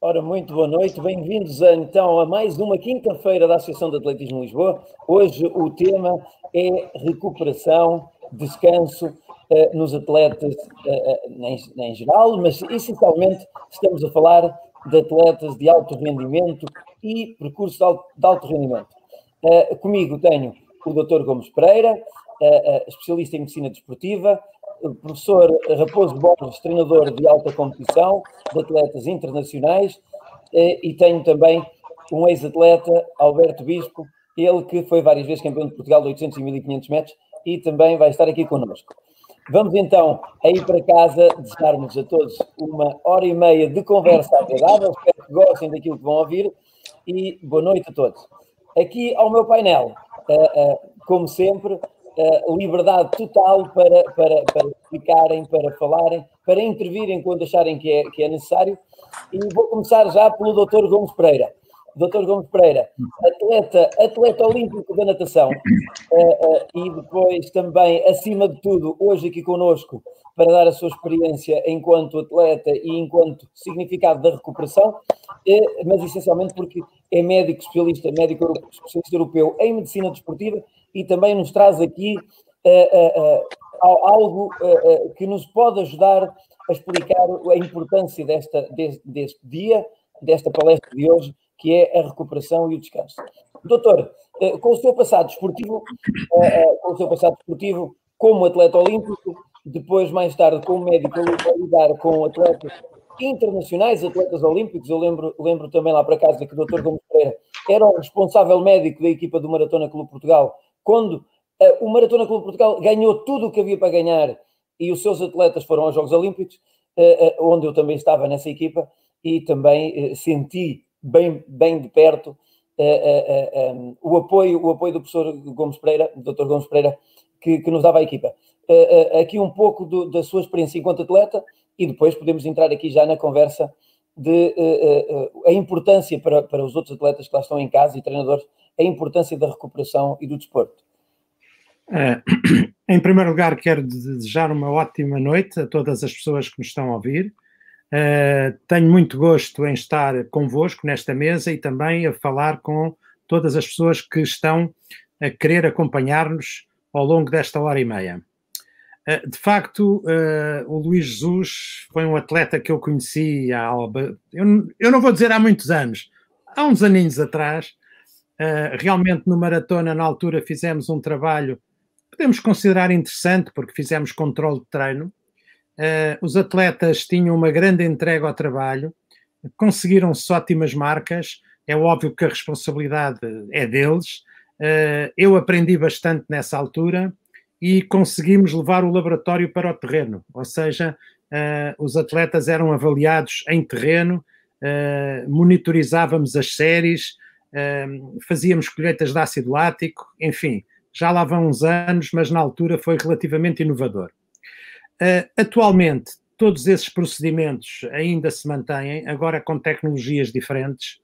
Ora, muito boa noite, bem-vindos a, então a mais uma quinta-feira da Associação de Atletismo Lisboa. Hoje o tema é recuperação, descanso eh, nos atletas eh, eh, em, em geral, mas essencialmente estamos a falar de atletas de alto rendimento e percurso de alto, de alto rendimento. Eh, comigo tenho o Dr. Gomes Pereira, eh, especialista em medicina desportiva, o professor Raposo Borges, treinador de alta competição, de atletas internacionais, e tenho também um ex-atleta, Alberto Bispo, ele que foi várias vezes campeão de Portugal de 800 e 1500 metros e também vai estar aqui connosco. Vamos então aí para casa desejar-nos a todos uma hora e meia de conversa agradável. Espero que gostem daquilo que vão ouvir e boa noite a todos. Aqui ao meu painel, eh, eh, como sempre, eh, liberdade total para, para, para explicarem, para falarem, para intervirem quando acharem que é, que é necessário. E vou começar já pelo Dr. Gomes Pereira. Dr. Gomes Pereira, atleta, atleta olímpico da natação, eh, eh, e depois também, acima de tudo, hoje aqui conosco, para dar a sua experiência enquanto atleta e enquanto significado da recuperação, eh, mas essencialmente porque é médico especialista, médico especialista europeu em medicina desportiva e também nos traz aqui al- algo que nos pode ajudar a explicar a importância desta, deste, deste dia, desta palestra de hoje, que é a recuperação e o descanso. Doutor, eh, com o seu passado desportivo, eh, eh, com o seu passado desportivo como atleta olímpico, depois mais tarde como médico a lidar com atletas internacionais, atletas olímpicos, eu lembro, lembro também lá para casa que o Dr. Gomes Pereira era o responsável médico da equipa do Maratona Clube Portugal, quando o Maratona Clube Portugal ganhou tudo o que havia para ganhar e os seus atletas foram aos Jogos Olímpicos, onde eu também estava nessa equipa e também senti bem, bem de perto eh, eh, eh, um, o, apoio, o apoio do professor Gomes Pereira, do Dr. Gomes Pereira, que, que nos dava a equipa. Eh, eh, aqui um pouco do- da sua experiência enquanto atleta e depois podemos entrar aqui já na conversa de eh, eh, eh, a importância para, para os outros atletas que lá estão em casa e treinadores, a importância da recuperação e do desporto. Eh, em primeiro lugar, quero desejar uma ótima noite a todas as pessoas que nos estão a ouvir. Eh, tenho muito gosto em estar convosco nesta mesa e também a falar com todas as pessoas que estão a querer acompanhar-nos ao longo desta hora e meia. Eh, de facto, eh, o Luís Jesus foi um atleta que eu conheci há, eu, eu não vou dizer há muitos anos, há uns aninhos atrás. Realmente no Maratona, na altura, fizemos um trabalho podemos considerar interessante, porque fizemos controle de treino. Eh, os atletas tinham uma grande entrega ao trabalho, conseguiram-se ótimas marcas. É óbvio que a responsabilidade é deles. Eh, eu aprendi bastante nessa altura e conseguimos levar o laboratório para o terreno, ou seja, eh, os atletas eram avaliados em terreno, monitorizávamos as séries, fazíamos colheitas de ácido lático, enfim, já lá vão uns anos, mas na altura foi relativamente inovador. Uh, atualmente, todos esses procedimentos ainda se mantêm, agora com tecnologias diferentes,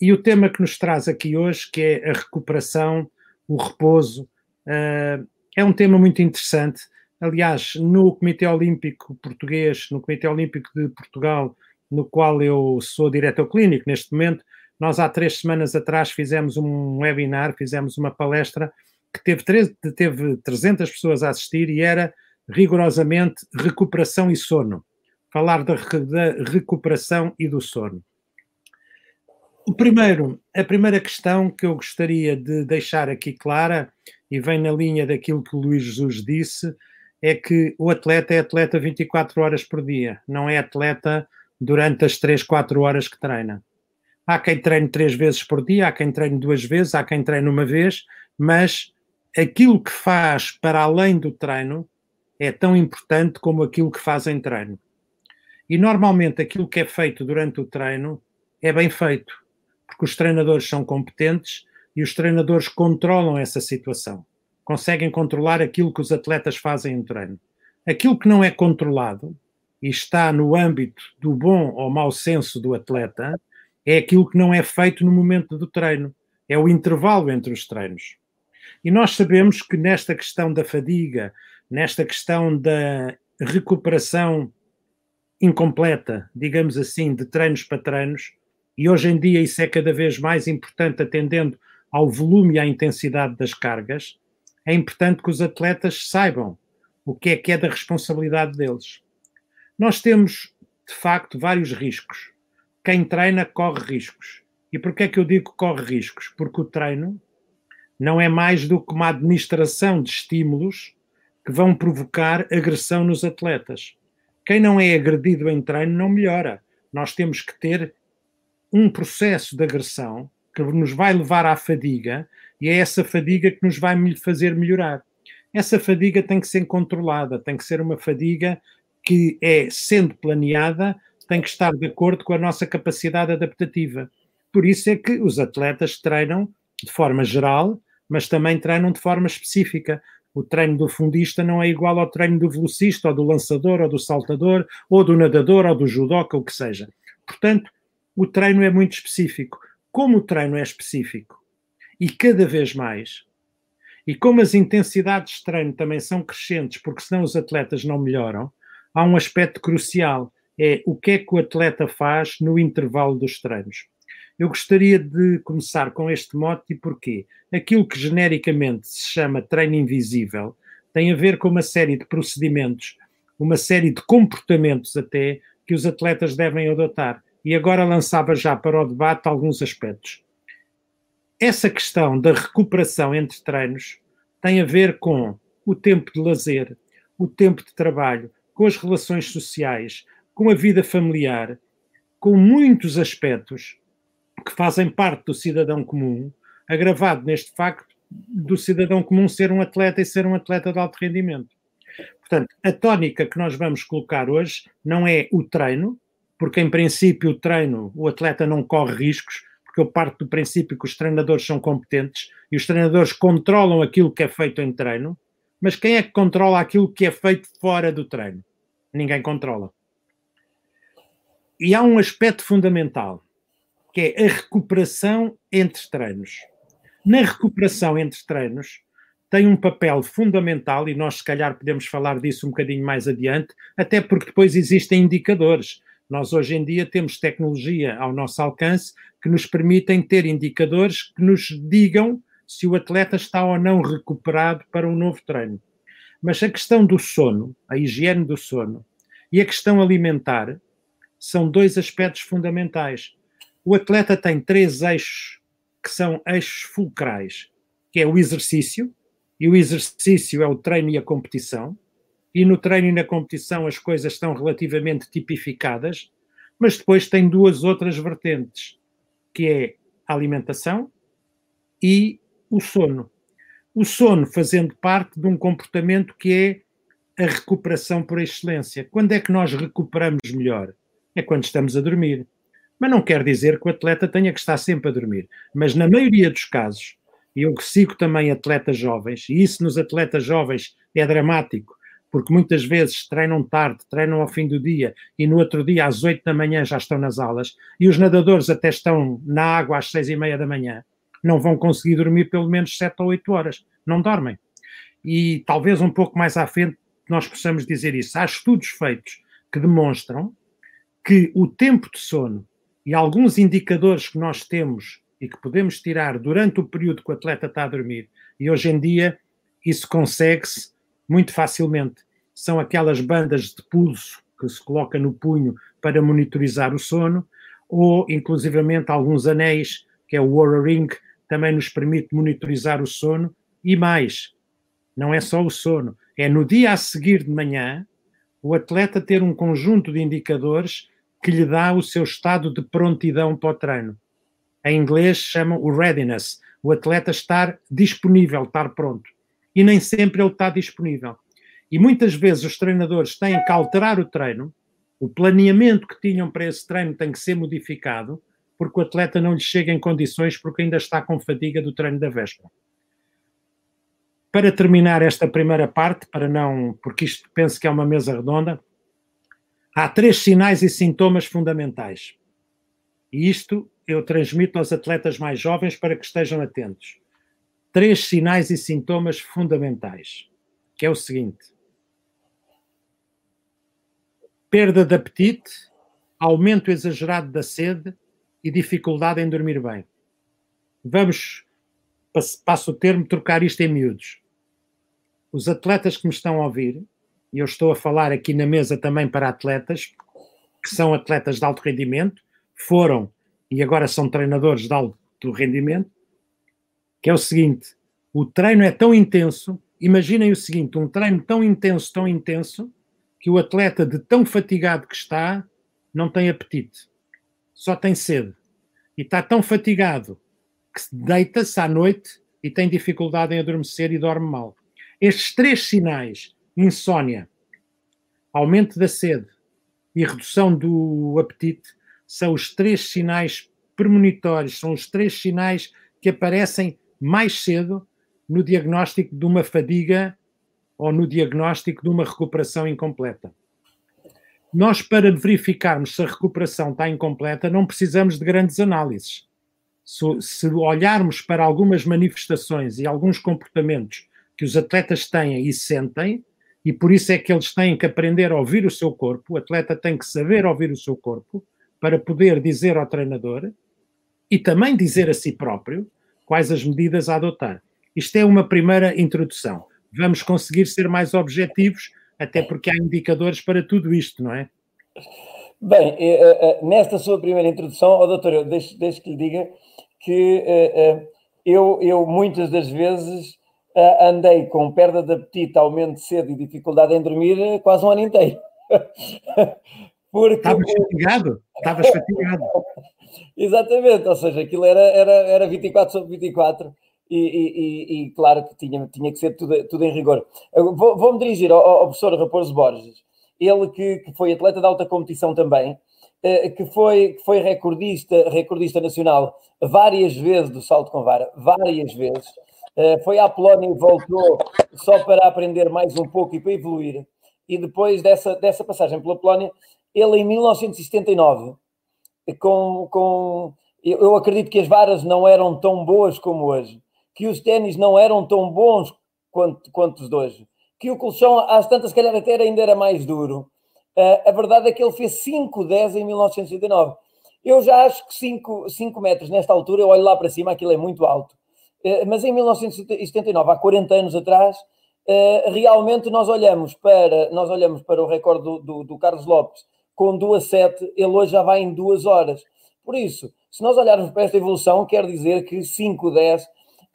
e o tema que nos traz aqui hoje, que é a recuperação, o repouso, uh, é um tema muito interessante. Aliás, no Comitê Olímpico Português, no Comitê Olímpico de Portugal, no qual eu sou diretor clínico neste momento, nós há três semanas atrás fizemos um webinar, fizemos uma palestra que teve, teve 300 pessoas a assistir e era rigorosamente recuperação e sono. Falar da, da recuperação e do sono. O primeiro, a primeira questão que eu gostaria de deixar aqui clara, e vem na linha daquilo que o Luís Jesus disse, é que o atleta é atleta 24 horas por dia, não é atleta durante as 3, 4 horas que treina. Há quem treine três vezes por dia, há quem treine duas vezes, há quem treine uma vez, mas aquilo que faz para além do treino é tão importante como aquilo que faz em treino. E normalmente aquilo que é feito durante o treino é bem feito, porque os treinadores são competentes e os treinadores controlam essa situação. Conseguem controlar aquilo que os atletas fazem em treino. Aquilo que não é controlado e está no âmbito do bom ou mau senso do atleta é aquilo que não é feito no momento do treino, é o intervalo entre os treinos. E nós sabemos que nesta questão da fadiga, nesta questão da recuperação incompleta, digamos assim, de treinos para treinos, e hoje em dia isso é cada vez mais importante, atendendo ao volume e à intensidade das cargas, é importante que os atletas saibam o que é que é da responsabilidade deles. Nós temos, de facto, vários riscos. Quem treina corre riscos. E porquê é que eu digo que corre riscos? Porque o treino não é mais do que uma administração de estímulos que vão provocar agressão nos atletas. Quem não é agredido em treino não melhora. Nós temos que ter um processo de agressão que nos vai levar à fadiga e é essa fadiga que nos vai fazer melhorar. Essa fadiga tem que ser controlada, tem que ser uma fadiga que é, sendo planeada, tem que estar de acordo com a nossa capacidade adaptativa. Por isso é que os atletas treinam de forma geral, mas também treinam de forma específica. O treino do fundista não é igual ao treino do velocista, ou do lançador, ou do saltador, ou do nadador, ou do judoca, o que seja. Portanto, o treino é muito específico. Como o treino é específico e cada vez mais, e como as intensidades de treino também são crescentes, porque senão os atletas não melhoram, há um aspecto crucial: é o que é que o atleta faz no intervalo dos treinos. Eu gostaria de começar com este mote e porquê? Aquilo que genericamente se chama treino invisível tem a ver com uma série de procedimentos, uma série de comportamentos até que os atletas devem adotar. E agora lançava já para o debate alguns aspectos. Essa questão da recuperação entre treinos tem a ver com o tempo de lazer, o tempo de trabalho, com as relações sociais, com a vida familiar, com muitos aspectos que fazem parte do cidadão comum, agravado neste facto do cidadão comum ser um atleta e ser um atleta de alto rendimento. Portanto, a tónica que nós vamos colocar hoje não é o treino, porque em princípio o treino, o atleta não corre riscos, porque eu parto do princípio que os treinadores são competentes e os treinadores controlam aquilo que é feito em treino, mas quem é que controla aquilo que é feito fora do treino? Ninguém controla. E há um aspecto fundamental, que é a recuperação entre treinos. Na recuperação entre treinos, tem um papel fundamental, e nós se calhar podemos falar disso um bocadinho mais adiante, até porque depois existem indicadores. Nós hoje em dia temos tecnologia ao nosso alcance que nos permitem ter indicadores que nos digam se o atleta está ou não recuperado para um novo treino. Mas a questão do sono, a higiene do sono e a questão alimentar são dois aspectos fundamentais. O atleta tem três eixos que são eixos fulcrais, que é o exercício, e o exercício é o treino e a competição, e no treino e na competição as coisas estão relativamente tipificadas, mas depois tem duas outras vertentes, que é a alimentação e o sono. O sono fazendo parte de um comportamento que é a recuperação por excelência. Quando é que nós recuperamos melhor? É quando estamos a dormir. Mas não quer dizer que o atleta tenha que estar sempre a dormir. Mas na maioria dos casos, e eu sigo também atletas jovens, e isso nos atletas jovens é dramático, porque muitas vezes treinam tarde, treinam ao fim do dia e no outro dia às oito da manhã já estão nas aulas e os nadadores até estão na água às seis e meia da manhã, não vão conseguir dormir pelo menos sete ou oito horas, não dormem. E talvez um pouco mais à frente nós possamos dizer isso. Há estudos feitos que demonstram que o tempo de sono e alguns indicadores que nós temos e que podemos tirar durante o período que o atleta está a dormir, e hoje em dia isso consegue-se muito facilmente. São aquelas bandas de pulso que se coloca no punho para monitorizar o sono, ou inclusivamente alguns anéis, que é o Oura Ring, também nos permite monitorizar o sono, e mais, não é só o sono, é no dia a seguir de manhã o atleta ter um conjunto de indicadores que lhe dá o seu estado de prontidão para o treino. Em inglês chama o readiness, o atleta estar disponível, estar pronto e nem sempre ele está disponível. E muitas vezes os treinadores têm que alterar o treino, o planeamento que tinham para esse treino tem que ser modificado, porque o atleta não lhe chega em condições porque ainda está com fadiga do treino da véspera. Para terminar esta primeira parte, para não, porque isto penso que é uma mesa redonda, há três sinais e sintomas fundamentais. E isto eu transmito aos atletas mais jovens para que estejam atentos. Três sinais e sintomas fundamentais, que é o seguinte: perda de apetite, aumento exagerado da sede e dificuldade em dormir bem. Vamos, passo o termo, trocar isto em miúdos. Os atletas que me estão a ouvir, e eu estou a falar aqui na mesa também para atletas, que são atletas de alto rendimento, foram e agora são treinadores de alto rendimento, que é o seguinte: o treino é tão intenso, imaginem o seguinte, um treino tão intenso, tão intenso, que o atleta de tão fatigado que está, não tem apetite, só tem sede. E está tão fatigado que deita-se à noite e tem dificuldade em adormecer e dorme mal. Estes três sinais, insônia, aumento da sede e redução do apetite, são os três sinais premonitórios, são os três sinais que aparecem mais cedo no diagnóstico de uma fadiga ou no diagnóstico de uma recuperação incompleta. Nós, para verificarmos se a recuperação está incompleta, não precisamos de grandes análises. Se, olharmos para algumas manifestações e alguns comportamentos que os atletas têm e sentem, e por isso é que eles têm que aprender a ouvir o seu corpo, o atleta tem que saber ouvir o seu corpo, para poder dizer ao treinador e também dizer a si próprio quais as medidas a adotar. Isto é uma primeira introdução. Vamos conseguir ser mais objetivos, até porque há indicadores para tudo isto, não é? Bem, eh, eh, nesta sua primeira introdução, oh, doutor, eu deixo, deixo que lhe diga que eh, eu, eu muitas das vezes andei com perda de apetite, aumento de sede e dificuldade em dormir quase um ano inteiro. Porque... Estavas fatigado? Estavas fatigado. Exatamente, ou seja, aquilo era, era, era 24 sobre 24 e, e, e, claro que tinha, tinha que ser tudo, tudo em rigor. Vou-me vou dirigir ao, ao, professor Raposo Borges, ele que, que foi atleta de alta competição também, eh, que foi, que foi recordista, recordista nacional várias vezes do salto com vara, várias vezes. Eh, foi à Polónia e voltou só para aprender mais um pouco e para evoluir. E depois dessa, dessa passagem pela Polónia, ele em 1979, com, com eu acredito que as varas não eram tão boas como hoje, que os ténis não eram tão bons quanto, quanto os de hoje, que o colchão às tantas, se calhar até ainda era mais duro. Uh, a verdade é que ele fez 5,10 em 1979. Eu já acho que 5, 5 metros nesta altura, eu olho lá para cima, aquilo é muito alto. Uh, mas em 1979, há 40 anos atrás, uh, realmente nós olhamos para, nós olhamos para o recorde do, do, do Carlos Lopes com 2,7, ele hoje já vai em 2 horas. Por isso, se nós olharmos para esta evolução, quer dizer que 5,10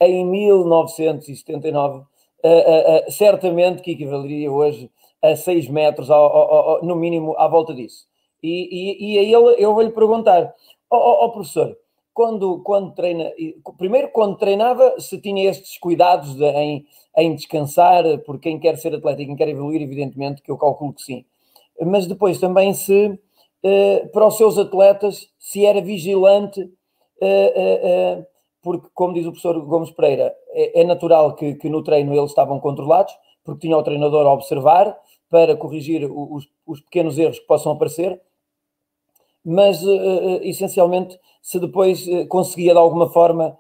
em 1979, uh, uh, uh, certamente que equivaleria hoje a 6 metros, ao, ao, ao, no mínimo, à volta disso. E, e, e a eu vou-lhe perguntar, ó oh, oh, professor, quando, quando treina, primeiro quando treinava, se tinha estes cuidados de, em, em descansar, por quem quer ser atleta e quem quer evoluir, evidentemente que eu calculo que sim. Mas depois também se uh, para os seus atletas se era vigilante, uh, uh, porque, como diz o professor Gomes Pereira, é, é natural que, que, no treino eles estavam controlados, porque tinha o treinador a observar para corrigir os, os pequenos erros que possam aparecer, mas essencialmente se depois conseguia de alguma forma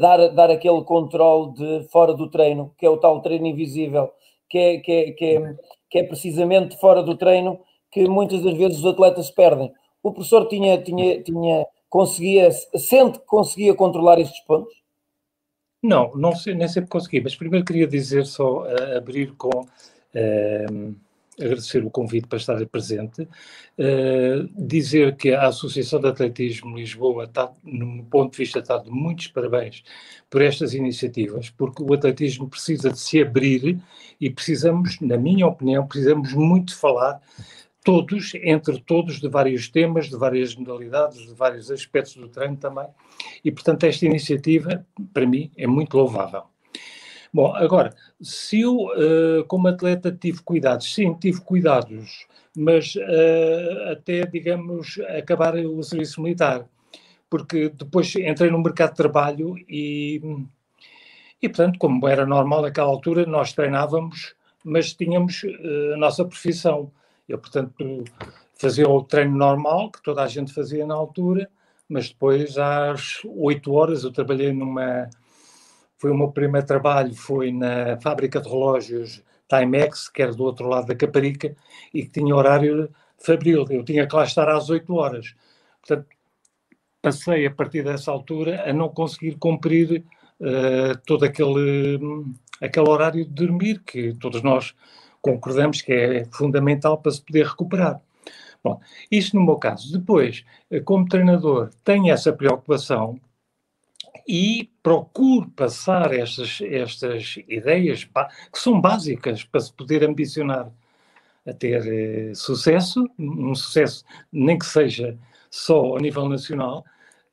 dar, dar aquele controle de fora do treino, que é o tal treino invisível, que é, que é, que é, que é precisamente fora do treino que muitas das vezes os atletas perdem. O professor tinha, tinha, tinha, conseguia, sente que conseguia controlar estes pontos? Não, não sei, nem sempre consegui, mas primeiro queria dizer só, uh, abrir com, uh, agradecer o convite para estar presente, uh, dizer que a Associação de Atletismo Lisboa está, no ponto de vista, está de muitos parabéns por estas iniciativas, porque o atletismo precisa de se abrir e precisamos, na minha opinião, precisamos muito falar todos, entre todos, de vários temas, de várias modalidades, de vários aspectos do treino também. E, portanto, esta iniciativa, para mim, é muito louvável. Bom, agora, se eu, uh, como atleta, tive cuidados, sim, tive cuidados, mas uh, até, digamos, acabar o serviço militar, porque depois entrei no mercado de trabalho e e, portanto, como era normal naquela altura, nós treinávamos, mas tínhamos uh, a nossa profissão. Eu, portanto, fazia o treino normal, que toda a gente fazia na altura, mas depois às 8 horas eu trabalhei numa. Foi o meu primeiro trabalho, foi na fábrica de relógios Timex, que era do outro lado da Caparica, e que tinha horário fabril. Eu tinha que lá estar às 8 horas. Portanto, passei a partir dessa altura a não conseguir cumprir uh, todo aquele, aquele horário de dormir, que todos nós concordamos que é fundamental para se poder recuperar. Bom, isto no meu caso. Depois, eh, como treinador, tenho essa preocupação e procuro passar estas, estas ideias que são básicas para se poder ambicionar a ter eh, sucesso, um sucesso nem que seja só ao nível nacional,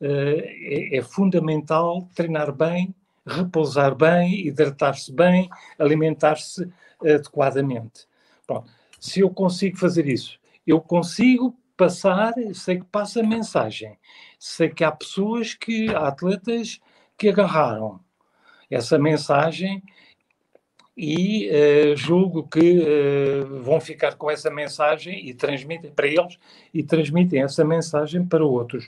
eh, é, é, fundamental treinar bem, repousar bem, hidratar-se bem, alimentar-se adequadamente. Bom, se eu consigo fazer isso eu consigo passar, sei que passa mensagem, sei que há pessoas que, há atletas que agarraram essa mensagem e uh, julgo que uh, vão ficar com essa mensagem e transmitem para eles e transmitem essa mensagem para outros.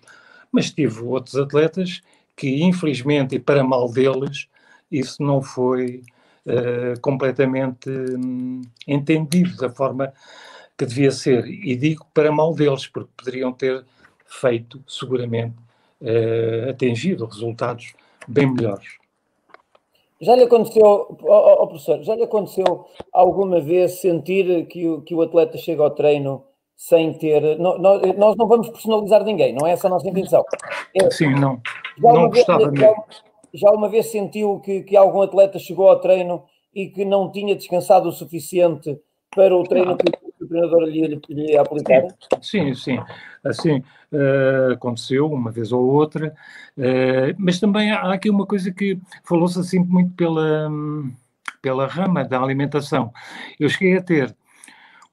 Mas tive outros atletas que, infelizmente, e para mal deles, isso não foi uh, completamente um, entendido da forma que devia ser, e digo para mal deles, porque poderiam ter feito, seguramente, atingido resultados bem melhores. Já lhe aconteceu, oh, oh, professor, já lhe aconteceu alguma vez sentir que o, que o atleta chega ao treino sem ter. Nós não vamos personalizar ninguém, não é essa a nossa intenção. É, Sim, não. Já não gostava vez, já, já, uma vez sentiu que, que algum atleta chegou ao treino e que não tinha descansado o suficiente para o treino que o treinador lhe, lhe aplicar? Sim, sim. Assim uh, aconteceu uma vez ou outra, uh, mas também há aqui uma coisa que falou-se assim muito pela, pela rama da alimentação. Eu cheguei a ter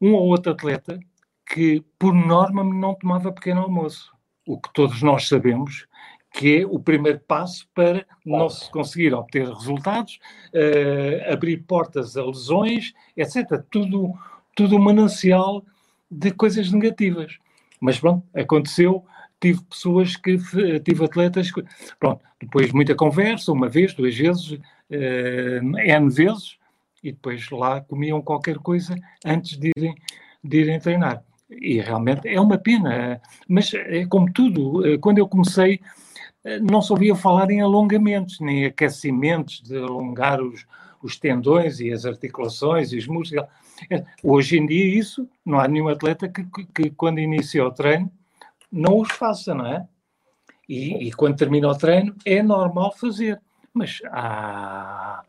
um ou outro atleta que, por norma, não tomava pequeno almoço. O que todos nós sabemos que é o primeiro passo para não se conseguir obter resultados, uh, abrir portas a lesões, etc. Tudo, tudo um manancial de coisas negativas. Mas pronto, aconteceu, tive pessoas que, tive atletas, que, pronto, depois muita conversa, uma vez, duas vezes, uh, N vezes, e depois lá comiam qualquer coisa antes de irem, de irem treinar. E realmente é uma pena, mas é como tudo, eh, quando eu comecei não se ouvia falar em alongamentos, nem aquecimentos de alongar os, os tendões e as articulações e os músculos. Hoje em dia, isso, não há nenhum atleta que, que, que quando inicia o treino, não os faça, não é? E, e, quando termina o treino, é normal fazer. Mas há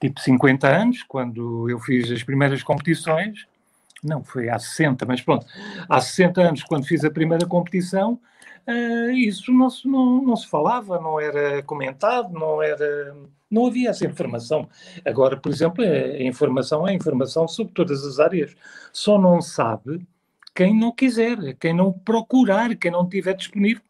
tipo 50 anos, quando eu fiz as primeiras competições, não, foi há 60, mas pronto, há 60 anos, quando fiz a primeira competição, uh, isso não se, não, não se falava, não era comentado, não era. Não havia essa informação. Agora, por exemplo, a informação é informação sobre todas as áreas. Só não sabe quem não quiser, quem não procurar, quem não tiver disponível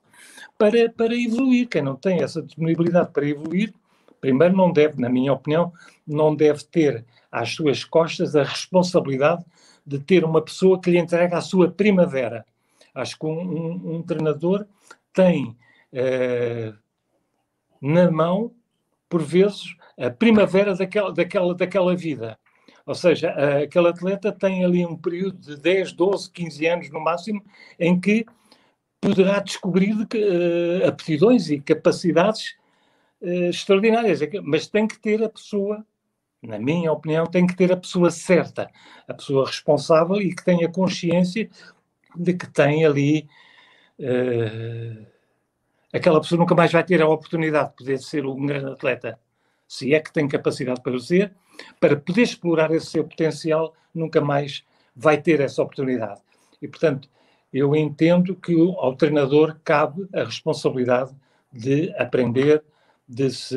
para, para evoluir. Quem não tem essa disponibilidade para evoluir, primeiro não deve, na minha opinião, não deve ter às suas costas a responsabilidade de ter uma pessoa que lhe entrega a sua primavera. Acho que um, um, um treinador tem uh, na mão, por vezes, a primavera daquela, daquela, daquela vida. Ou seja, aquele atleta tem ali um período de 10, 12, 15 anos no máximo, em que poderá descobrir uh, aptidões e capacidades uh, extraordinárias. É mas tem que ter a pessoa, na minha opinião, tem que ter a pessoa certa, a pessoa responsável e que tenha consciência de que tem ali. Uh, aquela pessoa nunca mais vai ter a oportunidade de poder ser um grande atleta, se é que tem capacidade para ser, para poder explorar esse seu potencial, nunca mais vai ter essa oportunidade. E, portanto, eu entendo que ao treinador cabe a responsabilidade de aprender, de se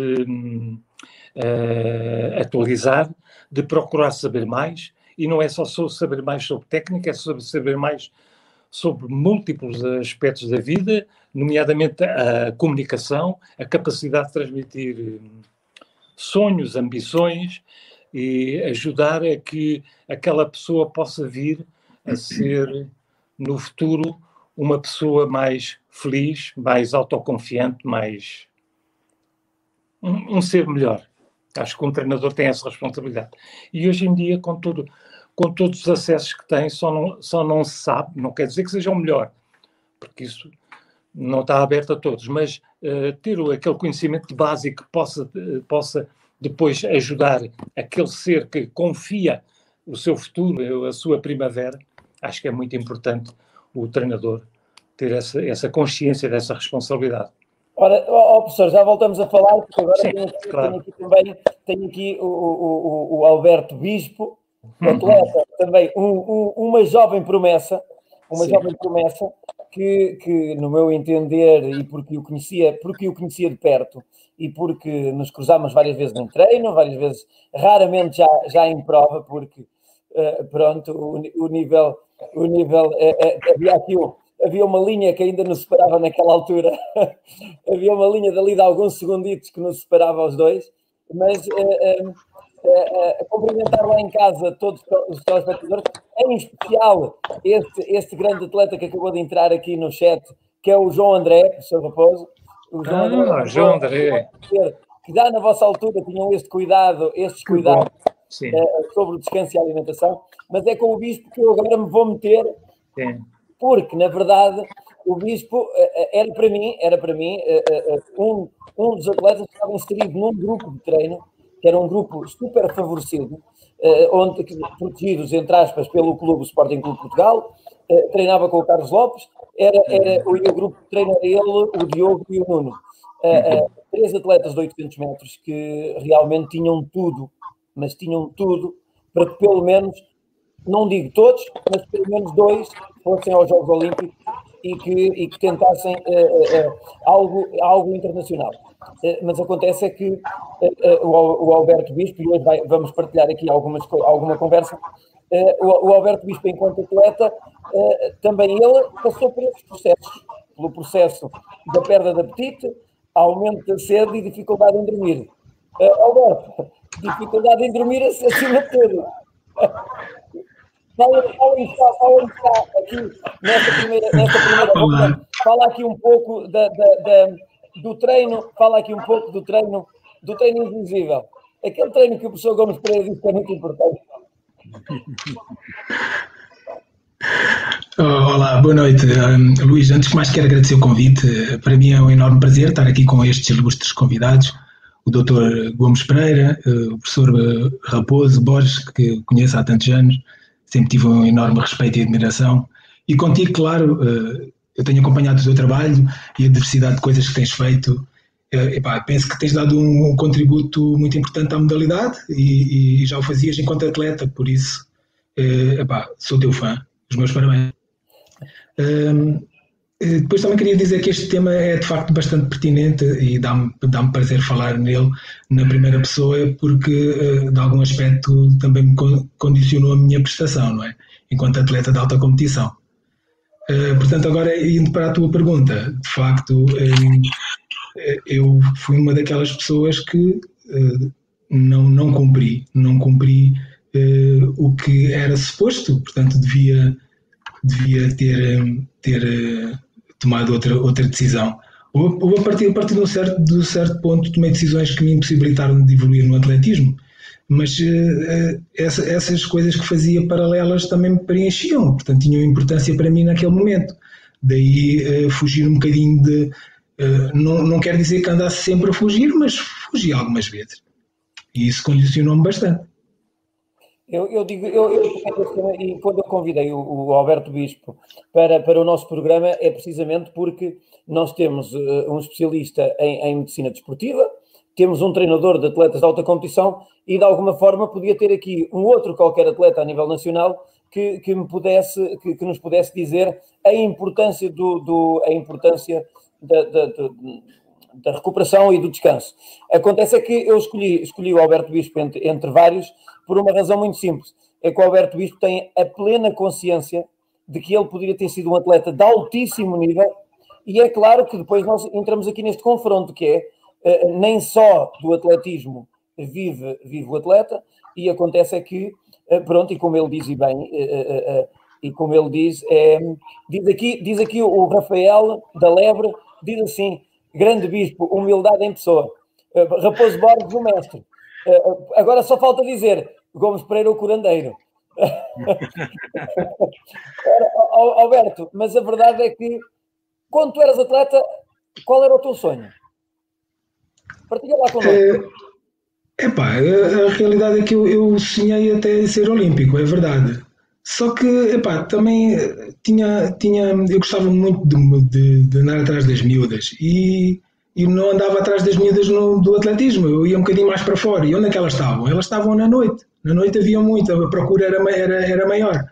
uh, atualizar, de procurar saber mais, e não é só sobre saber mais sobre técnica, é sobre saber mais sobre múltiplos aspectos da vida, nomeadamente a comunicação, a capacidade de transmitir hum, sonhos, ambições e ajudar a que aquela pessoa possa vir a ser, no futuro, uma pessoa mais feliz, mais autoconfiante, mais um, um, ser melhor. Acho que um treinador tem essa responsabilidade. E hoje em dia, com tudo, com todos os acessos que tem, só não, só não se sabe, não quer dizer que seja o melhor, porque isso não está aberto a todos, mas uh, ter aquele conhecimento básico que possa, uh, possa depois ajudar aquele ser que confia o seu futuro, a sua primavera, acho que é muito importante o treinador ter essa, essa consciência dessa responsabilidade. Ora, oh, professor, já voltamos a falar, porque agora Sim, tenho, aqui, claro. tenho, aqui, também tenho aqui o, o, o Alberto Bispo, uhum. atleta, também um, um, uma jovem promessa, uma Sim. jovem promessa que, que, no meu entender, e porque o conhecia, porque o conhecia de perto, e porque nos cruzámos várias vezes em treino, várias vezes, raramente já, já em prova, porque uh, pronto, o, o, nível, o nível uh, uh, havia aqui um, havia uma linha que ainda nos separava naquela altura, havia uma linha dali de alguns segunditos que nos separava os dois, mas uh, uh, cumprimentar lá em casa todos os telespectadores, em especial este, este grande atleta que acabou de entrar aqui no chat, que é o João André, professor Raposo. O João ah, André, João André. Que já na vossa altura tinham este cuidado, estes cuidados uh, sobre o descanso e a alimentação, mas é com o Bispo que eu agora me vou meter, Sim. Porque na verdade o Bispo uh, era para mim, era para mim uh, um, um dos atletas que estava inserido num grupo de treino que era um grupo super favorecido, eh, onde, protegidos, entre aspas, pelo clube Sporting Clube Portugal, eh, treinava com o Carlos Lopes, era, era o, grupo de treino era ele, o Diogo e o Nuno. Eh, três atletas de 800 metros que realmente tinham tudo, mas tinham tudo para que pelo menos, não digo todos, mas pelo menos dois fossem aos Jogos Olímpicos e que, e que tentassem uh, uh, algo, algo internacional. Uh, mas acontece é que o, o, Alberto Bispo, e hoje vai, vamos partilhar aqui algumas, alguma conversa, o, o, Alberto Bispo, enquanto atleta, também ele passou por esses processos, pelo processo da perda de apetite, aumento da sede e dificuldade em dormir. Alberto, dificuldade em dormir acima de tudo. Fala, fala, fala, fala aqui nessa primeira, nessa primeira ronda, fala aqui um pouco da, da, da, do treino, fala aqui um pouco do treino, do treino invisível. Aquele treino que o professor Gomes Pereira disse que é muito importante. Olá, boa noite. Um, Luís, antes que mais quero agradecer o convite. Para mim é um enorme prazer estar aqui com estes ilustres convidados. O Dr. Gomes Pereira, eh, o professor eh, Raposo Borges, que conheço há tantos anos, sempre tive um enorme respeito e admiração. E contigo, claro, eh, eu tenho acompanhado o teu trabalho e a diversidade de coisas que tens feito. Eh, epá, penso que tens dado um, contributo muito importante à modalidade e, e já o fazias enquanto atleta, por isso eh, epá, sou teu fã. Os meus parabéns. Um, eh, depois também queria dizer que este tema é de facto bastante pertinente e dá-me dá prazer falar nele na primeira pessoa, porque eh, de algum aspecto também me condicionou a minha prestação, não é? Enquanto atleta de alta competição. Eh, portanto, agora indo para a tua pergunta, de facto, eu fui uma daquelas pessoas que não, não cumpri, não cumpri o que era suposto, portanto, devia, devia ter, ter tomado outra, outra decisão. Ou, a partir, a partir de, um certo, de um certo ponto tomei decisões que me impossibilitaram de evoluir no atletismo, mas uh, essa, essas coisas que fazia paralelas também me preenchiam, portanto tinham importância para mim naquele momento. Daí uh, fugir um bocadinho de. Uh, não, não quer dizer que andasse sempre a fugir, mas fugi algumas vezes. E isso condicionou-me bastante. Eu, eu digo, eu, eu, quando eu convidei o, o, Alberto Bispo para, para o nosso programa é precisamente porque nós temos uh, um especialista em, em, medicina desportiva, temos um treinador de atletas de alta competição e de alguma forma podia ter aqui um outro qualquer atleta a nível nacional que, que me pudesse, que, que nos pudesse dizer a importância do, do a importância da, da da recuperação e do descanso. Acontece é que eu escolhi, escolhi o Alberto Bispo entre, entre vários por uma razão muito simples. É que o Alberto Bispo tem a plena consciência de que ele poderia ter sido um atleta de altíssimo nível e é claro que depois nós entramos aqui neste confronto que é uh, nem só do atletismo vive, vive o atleta e acontece é que, uh, pronto, e como ele diz e bem, uh, e como ele diz, é, diz, aqui, diz aqui o Rafael da Lebre, diz assim, grande bispo, humildade em pessoa. Eh, Raposo Borges, o mestre. Eh, agora só falta dizer, Gomes Pereira, o curandeiro. Alberto, mas a verdade é que quando tu eras atleta, qual era o teu sonho? Partilha lá connosco. É, epá, a, a realidade é que eu, eu sonhei até ser olímpico, é verdade. Só que, epá, também tinha, tinha, eu gostava muito de, de, de andar atrás das miúdas e, e não andava atrás das miúdas no, do atletismo, eu ia um bocadinho mais para fora. E onde é que elas estavam? Elas estavam na noite. Na noite havia muito, a procura era, era, era maior.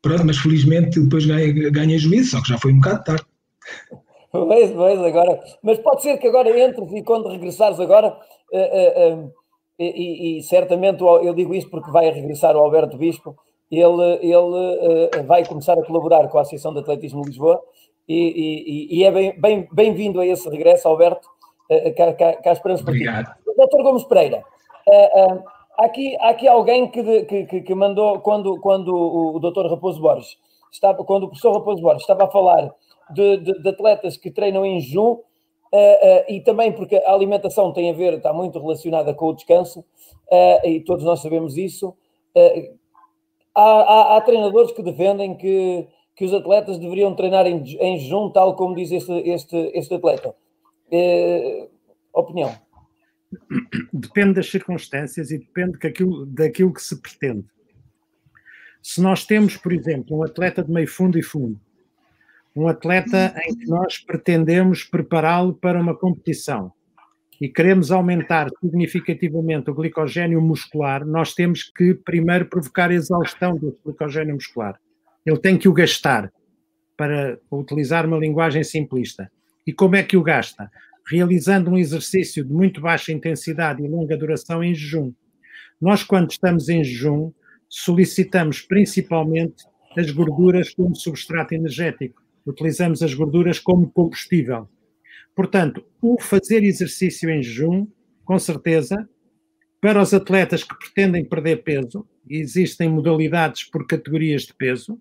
Pronto, mas felizmente depois ganhei, ganhei juízo, só que já foi um bocado tarde. Pois, pois, agora. Mas pode ser que agora entres e quando regressares agora, uh, uh, uh, e, e, certamente eu digo isto porque vai regressar o Alberto Bispo, ele, ele vai começar a colaborar com a Associação de Atletismo de Lisboa e, e, e é bem-vindo bem, bem a esse regresso, Alberto. cá, cá, cá esperamos por ti. Doutor Gomes Pereira, há, aqui, há aqui alguém que, que, que mandou, quando, quando o doutor Raposo Borges, estava, quando o professor Raposo Borges estava a falar de, de, de atletas que treinam em jejum, uh, uh, e também porque a alimentação tem a ver, está muito relacionada com o descanso, uh, e todos nós sabemos isso. Há, há, há, treinadores que defendem que, que os atletas deveriam treinar em, em jejum, tal como diz este, este, este atleta. opinião? Depende das circunstâncias e depende daquilo, daquilo que se pretende. Se nós temos, por exemplo, um atleta de meio fundo e fundo, um atleta em que nós pretendemos prepará-lo para uma competição e queremos aumentar significativamente o glicogênio muscular, nós temos que primeiro provocar a exaustão do glicogênio muscular. Ele tem que o gastar, para utilizar uma linguagem simplista. E como é que o gasta? Realizando um exercício de muito baixa intensidade e longa duração em jejum. Nós, quando estamos em jejum, solicitamos principalmente as gorduras como substrato energético utilizamos as gorduras como combustível. Portanto, o fazer exercício em jejum, com certeza, para os atletas que pretendem perder peso, existem modalidades por categorias de peso,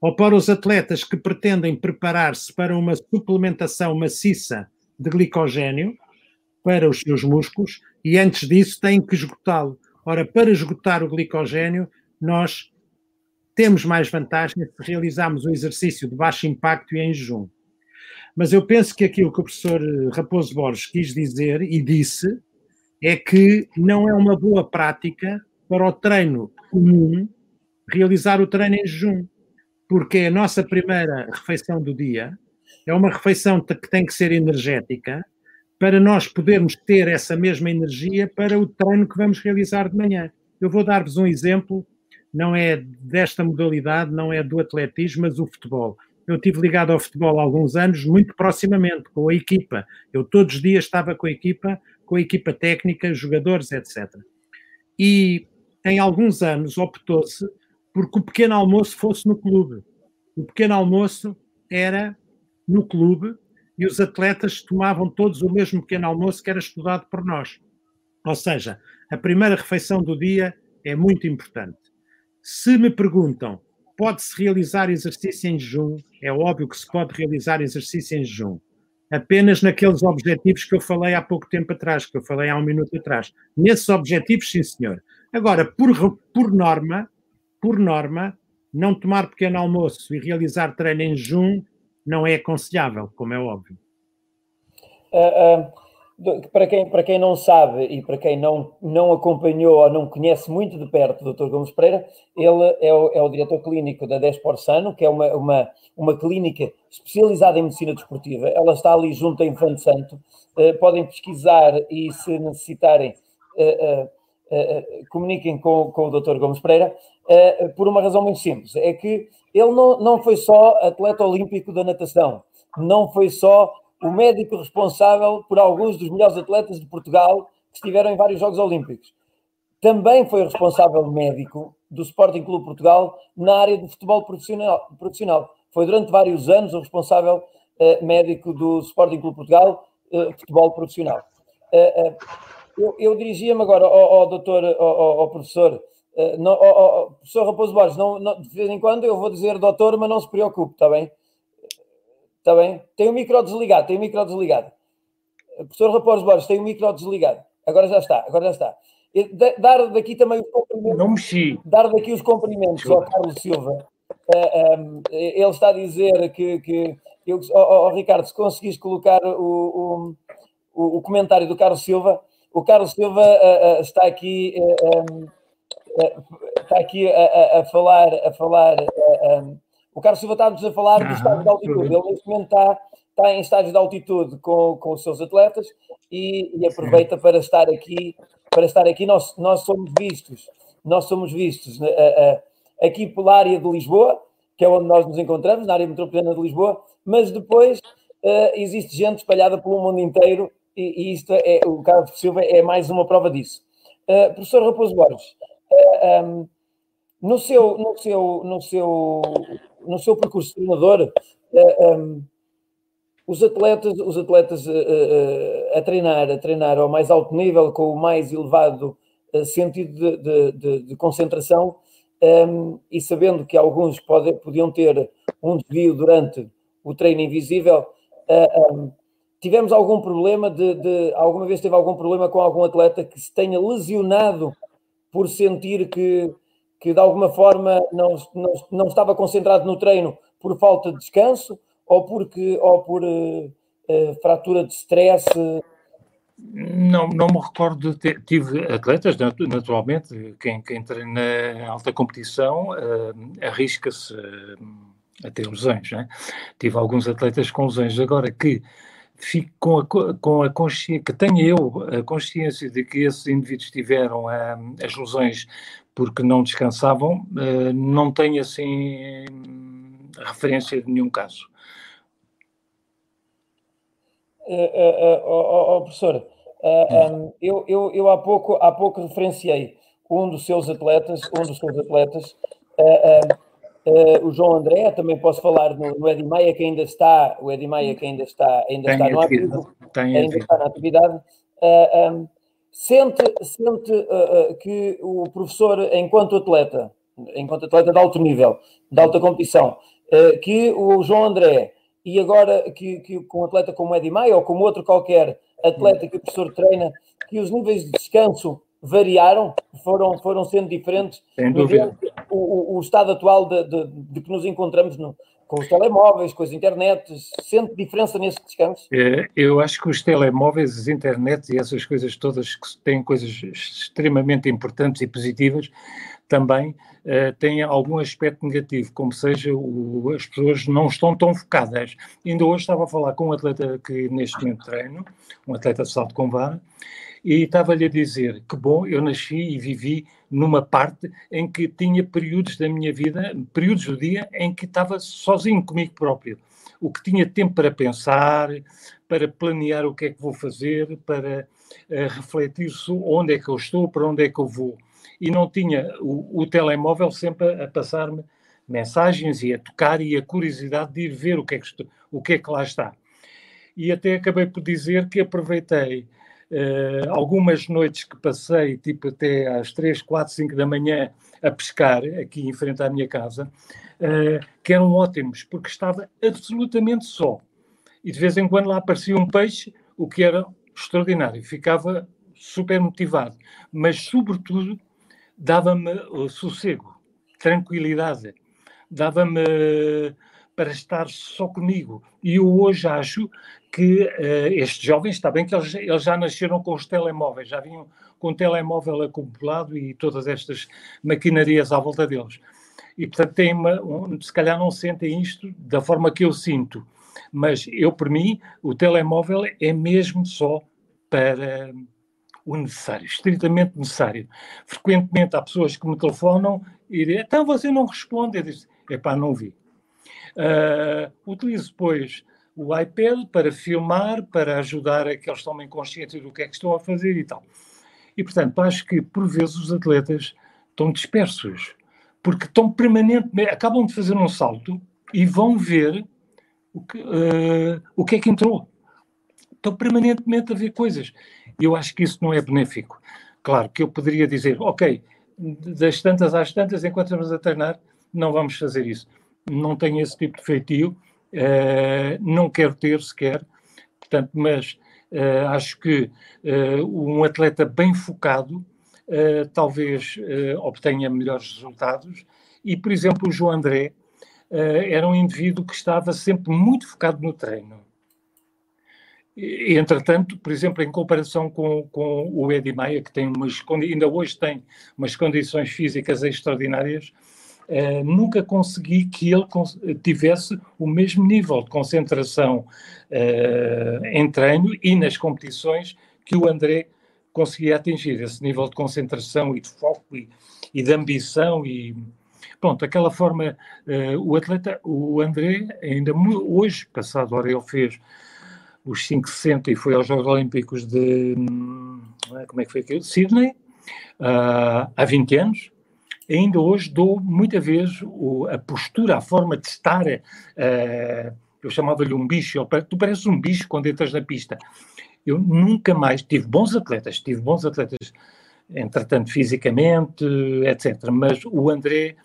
ou para os atletas que pretendem preparar-se para uma suplementação maciça de glicogênio para os seus músculos, e antes disso têm que esgotá-lo. Ora, para esgotar o glicogênio, nós temos mais vantagens se realizarmos o exercício de baixo impacto e em jejum. Mas eu penso que aquilo que o professor Raposo Borges quis dizer e disse é que não é uma boa prática para o treino comum realizar o treino em jejum, porque é a nossa primeira refeição do dia, é uma refeição que tem que ser energética para nós podermos ter essa mesma energia para o treino que vamos realizar de manhã. Eu vou dar-vos um exemplo não é desta modalidade, não é do atletismo, mas o futebol. Eu estive ligado ao futebol há alguns anos, muito proximamente, com a equipa. Eu todos os dias estava com a equipa, com a equipa técnica, jogadores, etc. E em alguns anos optou-se porque o pequeno almoço fosse no clube. O pequeno almoço era no clube e os atletas tomavam todos o mesmo pequeno almoço que era estudado por nós. Ou seja, a primeira refeição do dia é muito importante. Se me perguntam, pode-se realizar exercício em jejum? É óbvio que se pode realizar exercício em jejum. Apenas naqueles objetivos que eu falei há pouco tempo atrás, que eu falei há um minuto atrás. Nesses objetivos, sim, senhor. Agora, por, por norma, por norma, não tomar pequeno almoço e realizar treino em jejum não é aconselhável, como é óbvio. Uh, uh para quem, para quem não sabe e para quem não, não acompanhou ou não conhece muito de perto o Dr. Gomes Pereira, ele é o, é o diretor clínico da 10 por Sano, que é uma, uma, uma clínica especializada em medicina desportiva. Ela está ali junto a Infante Santo. Uh, podem pesquisar e, se necessitarem, uh, uh, comuniquem com, com o Dr. Gomes Pereira, por uma razão muito simples: é que ele não, não foi só atleta olímpico da natação, não foi só o médico responsável por alguns dos melhores atletas de Portugal que estiveram em vários Jogos Olímpicos. Também foi responsável médico do Sporting Clube Portugal na área do futebol profissional. profissional. Foi durante vários anos o responsável uh, médico do Sporting Clube Portugal, uh, futebol profissional. Uh, eu, eu dirigia-me agora ao, ao doutor, ao, ao professor não, oh, professor Raposo Borges, não, não, de vez em quando eu vou dizer doutor, mas não se preocupe, está bem? Está bem? Tem o micro desligado, tem o micro desligado. Professor Raposo Borges, tem o micro desligado. Agora já está, agora já está. Dar daqui também os cumprimentos. Não mexi. Dar daqui os cumprimentos ao Carlos Silva. Uh, eh, um, ele está a dizer que, que eu, oh, oh, Ricardo, se conseguis colocar o, o, o, comentário do Carlos Silva, o Carlos Silva uh, uh, está aqui, um, está aqui a, a, falar, a falar um, o Carlos Silva está-nos a falar do estado de altitude. Ele neste momento está, está em estágio de altitude com, com os seus atletas e, e aproveita para estar aqui, para estar aqui. Nós, nós somos vistos, nós somos vistos aqui pela área de Lisboa, que é onde nós nos encontramos, na área metropolitana de Lisboa, mas depois uh, existe gente espalhada pelo mundo inteiro e, e isto é, o Carlos Silva é mais uma prova disso. Uh, professor Raposo Borges, uh, eh, um, no, seu, no, seu, no, seu, no seu percurso de treinador, um, os atletas, os atletas a treinar, a treinar ao mais alto nível, com o mais elevado sentido de, de, de, de concentração, um, e sabendo que alguns pode, podiam ter um desvio durante o treino invisível, uh, um, tivemos algum problema de, de, alguma vez teve algum problema com algum atleta que se tenha lesionado por sentir que, que de alguma forma não, não, não estava concentrado no treino por falta de descanso ou porque ou por uh, uh, fratura de stress não, não me recordo de ter, tive atletas, naturalmente, quem, quem treina em alta competição uh, arrisca-se a ter lesões, né? Tive alguns atletas com lesões. Agora que fico com a, com a consciência, que tenha eu a consciência de que esses indivíduos tiveram as lesões porque não descansavam, não tenho assim referência de nenhum caso. Uh, uh, uh, professor, um, eu, eu, eu há, pouco, há pouco referenciei um dos seus atletas, um dos seus atletas, o João André, também posso falar no, no Edi Maia, que ainda está, o Edi Maia que ainda está, ainda está no ativo, ainda está na atividade. Um, sente sente que o professor, enquanto atleta, enquanto atleta de alto nível, de alta competição, que o João André e agora que, que com um atleta como Eddie Maia ou como outro qualquer atleta que o professor treina, que os níveis de descanso variaram, foram, foram sendo diferentes. Sem dúvida. O, o, estado atual de, de, de, que nos encontramos no, com os telemóveis, com as internets, sente diferença nesse descanso? É, eu acho que os telemóveis, as internets e essas coisas todas que têm coisas extremamente importantes e positivas, também uh, têm algum aspecto negativo, como seja o, as pessoas não estão tão focadas. Ainda hoje estava a falar com um atleta que neste momento treino, um atleta de salto com vara, e estava-lhe a dizer que bom, eu nasci e vivi numa parte em que tinha períodos da minha vida, períodos do dia, em que estava sozinho comigo próprio. O que tinha tempo para pensar, para planear o que é que vou fazer, para uh, refletir sobre onde é que eu estou, para onde é que eu vou e não tinha o, o telemóvel sempre a, a passar-me mensagens e a tocar e a curiosidade de ir ver o que é que, estou, o que, é que lá está. E até acabei por dizer que aproveitei uh, algumas noites que passei, tipo até às 3, 4, 5 da manhã, a pescar aqui em frente à minha casa, uh, que eram ótimos, porque estava absolutamente só. E de vez em quando lá aparecia um peixe, o que era extraordinário. Ficava super motivado. Mas, sobretudo, dava-me sossego, tranquilidade, dava-me para estar só comigo. E eu hoje acho que uh, estes jovens, está bem que eles, eles, já nasceram com os telemóveis, já vinham com o telemóvel acumulado e todas estas maquinarias à volta deles. E, portanto, têm uma, um, se calhar não sentem isto da forma que eu sinto. Mas eu, por mim, o telemóvel é mesmo só para o necessário, estritamente necessário. Frequentemente há pessoas que me telefonam e dizem, então você não responde. Eu disse, epá, não vi. Uh, utilizo, depois o iPad para filmar, para ajudar a que eles tomem consciência do que é que estão a fazer e tal. E, portanto, acho que, por vezes, os atletas estão dispersos, porque estão permanentemente, acabam de fazer um salto e vão ver o que, uh, o que é que entrou. Estão permanentemente a ver coisas. Eu acho que isso não é benéfico. Claro que eu poderia dizer, ok, das tantas às tantas, enquanto estamos a treinar, não vamos fazer isso. Não tenho esse tipo de feitio, uh, não quero ter sequer, portanto, mas uh, acho que uh, um atleta bem focado talvez obtenha melhores resultados. E, por exemplo, o João André era um indivíduo que estava sempre muito focado no treino. Entretanto, por exemplo, em comparação com, com o Eddie Maia, que tem umas, ainda hoje tem umas condições físicas extraordinárias, eh, nunca consegui que ele tivesse o mesmo nível de concentração eh, em treino e nas competições que o André conseguia atingir, esse nível de concentração e de foco e, e de ambição e pronto, aquela forma, uh, o atleta, o André, ainda hoje, passado hora, ele fez os 560 e foi aos Jogos Olímpicos de. Hum, como é que foi aquilo? Sydney, uh, há 20 anos. Ainda hoje dou muita vez o, a postura, a forma de estar. Uh, eu chamava-lhe um bicho. tu pareces um bicho quando entras na pista. Eu nunca mais tive bons atletas, tive bons atletas, entretanto, fisicamente, etc. Mas o André,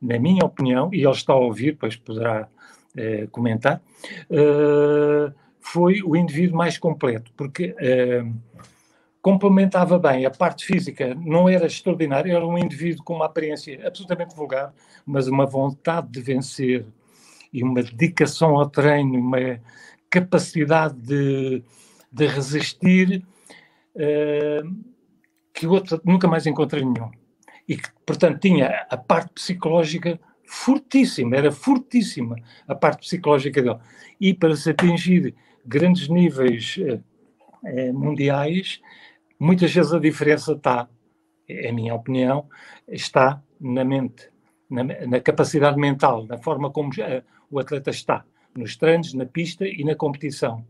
na minha opinião, e ele está a ouvir, depois poderá uh, comentar. Uh, foi o indivíduo mais completo, porque uh, complementava bem a parte física, não era extraordinário, era um indivíduo com uma aparência absolutamente vulgar, mas uma vontade de vencer e uma dedicação ao treino, uma capacidade de, de resistir uh, que outro nunca mais encontrei nenhum. E que, portanto, tinha a parte psicológica fortíssima, era fortíssima a parte psicológica dele. E para se atingir grandes níveis eh, mundiais, muitas vezes a diferença está, é a minha opinião, está na mente, na, na capacidade mental, na forma como uh, o atleta está, nos treinos, na pista e na competição.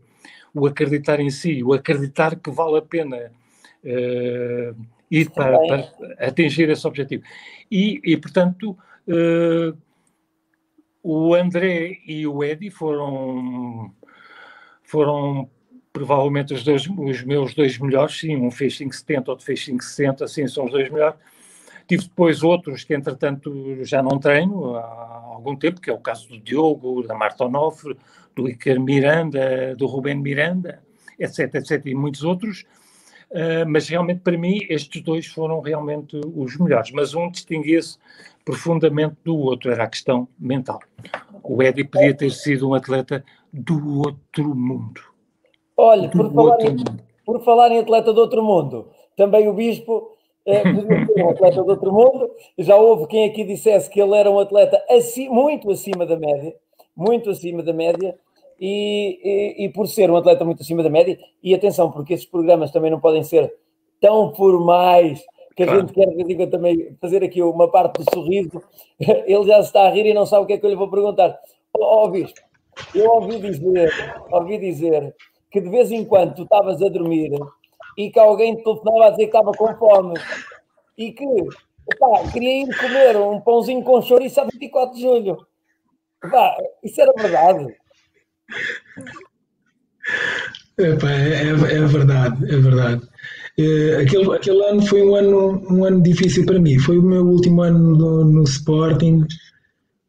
O acreditar em si, o acreditar que vale a pena uh, ir para, para, atingir esse objetivo. E, e portanto, uh, o André e o Eddie foram foram provavelmente os, dois, os meus dois melhores, sim, um fez 570, outro fez 560, assim são os dois melhores. Tive depois outros que, entretanto, já não treino há algum tempo, que é o caso do Diogo, da Marta Onofre, do Iker Miranda, do Rubén Miranda, etc, etc, e muitos outros. Uh, mas realmente, para mim, estes dois foram realmente os melhores. Mas um distinguia-se profundamente do outro, era a questão mental. O Eddie podia ter sido um atleta do outro mundo. Olha, por falar, em, por falar, em, atleta do outro mundo, também o Bispo é, um atleta do outro mundo. Já houve quem aqui dissesse que ele era um atleta muito acima da média, muito acima da média, e, e, e, por ser um atleta muito acima da média, e atenção, porque esses programas também não podem ser tão formais que a claro. gente quer de também fazer aqui uma parte do sorriso. Ele já se está a rir e não sabe o que é que eu lhe vou perguntar. Ó oh, oh, Bispo, eu ouvi dizer, ouvi dizer que de vez em quando tu estavas a dormir e que alguém te telefonava a dizer que estava com fome e que queria ir comer um pãozinho com chouriço a 24 de julho. Opa, isso era verdade. É, é, é, verdade, é verdade. É, aquele, aquele ano foi um ano, um ano difícil para mim. Foi o meu último ano no, no Sporting.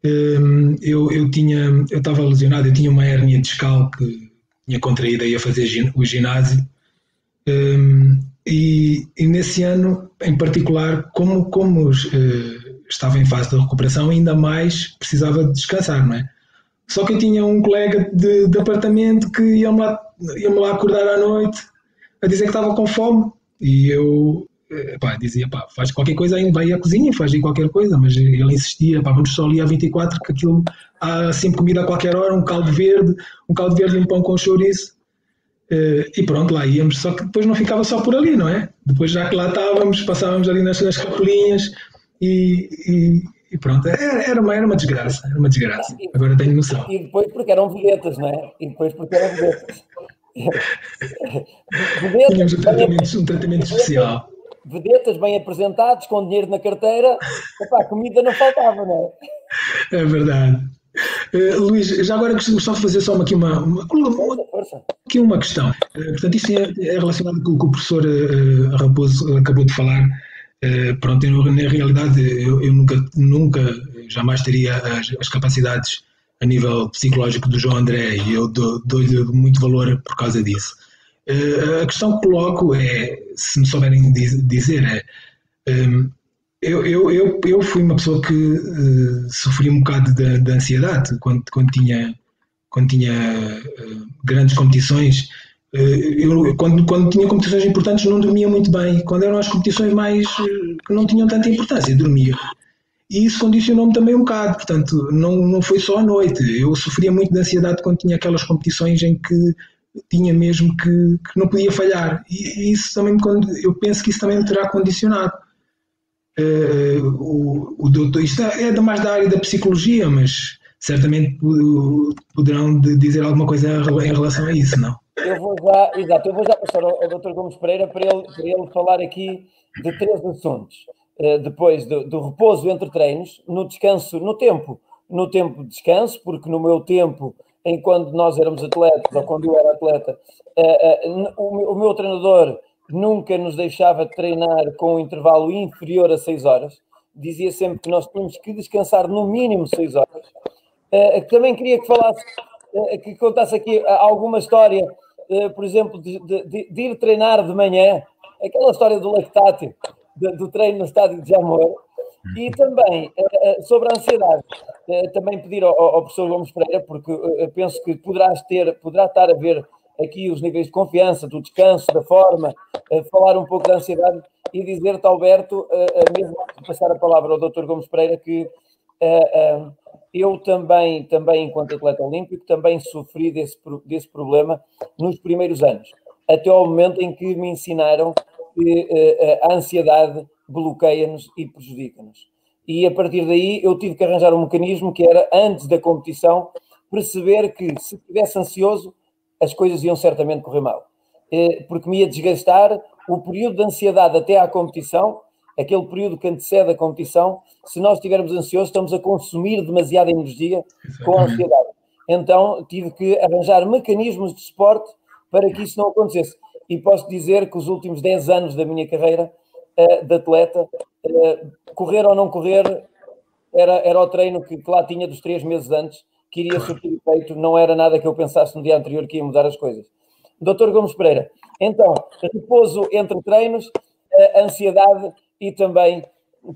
Hum, eu, eu tinha, eu estava lesionado, eu tinha uma hérnia discal que tinha contraído aí a fazer o ginásio. Hum, e, e, nesse ano, em particular, como, como uh, estava em fase de recuperação, ainda mais precisava de descansar, não é? Só que eu tinha um colega de, de apartamento que ia-me lá, ia lá acordar à noite a dizer que estava com fome e eu pá, dizia, pá, faz qualquer coisa vai à cozinha, faz aí qualquer coisa, mas ele insistia, pá, vamos só ali a 24, que aquilo há sempre comida a qualquer hora, um caldo verde, um caldo verde e um pão com chouriço. Uh, e pronto, lá íamos, só que depois não ficava só por ali, não é? Depois já que lá estávamos, passávamos ali nas, nas capelinhas e, e, e, pronto, era, era, uma, era uma desgraça, era uma desgraça, agora tenho noção. E depois porque eram vedetas, não é? E depois porque eram vedetas. Tínhamos um tratamento, um tratamento especial vedetas bem apresentados, com dinheiro na carteira, a comida não faltava, não é? É verdade. Uh, Luís, já agora gostava de fazer só aqui uma, uma, uma, aqui uma questão. Uh, portanto, isto é, é relacionado com o que o professor uh, Raposo acabou de falar. pronto, eu, na realidade eu, eu, nunca, nunca, jamais teria as, as, capacidades a nível psicológico do João André e eu dou-lhe dou muito valor por causa disso. A questão que coloco é, se me souberem dizer, é um, eu, eu, eu, eu fui uma pessoa que uh, sofri um bocado de, de, ansiedade quando, quando tinha, quando tinha uh, grandes competições. Uh, eu, quando, quando tinha competições importantes não dormia muito bem. Quando eram as competições mais que não tinham tanta importância, dormia. E isso condicionou-me também um bocado. Portanto, não, não foi só à noite. Eu sofria muito de ansiedade quando tinha aquelas competições em que tinha mesmo que, que não podia falhar. E, isso também, eu penso que isso também me terá condicionado uh, o, o doutor, isto é, é mais da área da psicologia, mas certamente poderão dizer alguma coisa em relação a isso, não? Eu vou já, exato, eu vou já passar ao, ao Dr. Gomes Pereira para ele, para ele falar aqui de três assuntos. Uh, depois do, do, repouso entre treinos, no descanso, no tempo, no tempo de descanso, porque no meu tempo, enquanto nós éramos atletas, ou quando eu era atleta, uh, uh, o, meu treinador nunca nos deixava treinar com um intervalo inferior a 6 horas, dizia sempre que nós tínhamos que descansar no mínimo 6 horas. Uh, também queria que falasse, que contasse aqui alguma história, por exemplo, de, de, de, ir treinar de manhã, aquela história do lactátil, do treino no estádio de Jamor, e também sobre a ansiedade, também pedir ao, ao professor Gomes Pereira, porque penso que poderás ter, poderá estar a ver aqui os níveis de confiança, do descanso, da forma, falar um pouco da ansiedade e dizer-te, Alberto, mesmo passar a palavra ao Dr. Gomes Pereira, que eu também, também enquanto atleta olímpico, também sofri desse, desse problema nos primeiros anos, até ao momento em que me ensinaram que a ansiedade bloqueia-nos e prejudica-nos. E a partir daí eu tive que arranjar um mecanismo que era, antes da competição, perceber que se estivesse ansioso, as coisas iam certamente correr mal. Eh, porque me ia desgastar o período de ansiedade até à competição, aquele período que antecede a competição, se nós estivermos ansiosos, estamos a consumir demasiada energia com a ansiedade. Então tive que arranjar mecanismos de suporte para que isso não acontecesse. E posso dizer que os últimos 10 anos da minha carreira uh, de atleta, uh, correr ou não correr, era, era o treino que, que lá tinha dos três meses antes, que iria surtir efeito, não era nada que eu pensasse no dia anterior que ia mudar as coisas. Doutor Gomes Pereira, então, repouso entre treinos, ansiedade e também,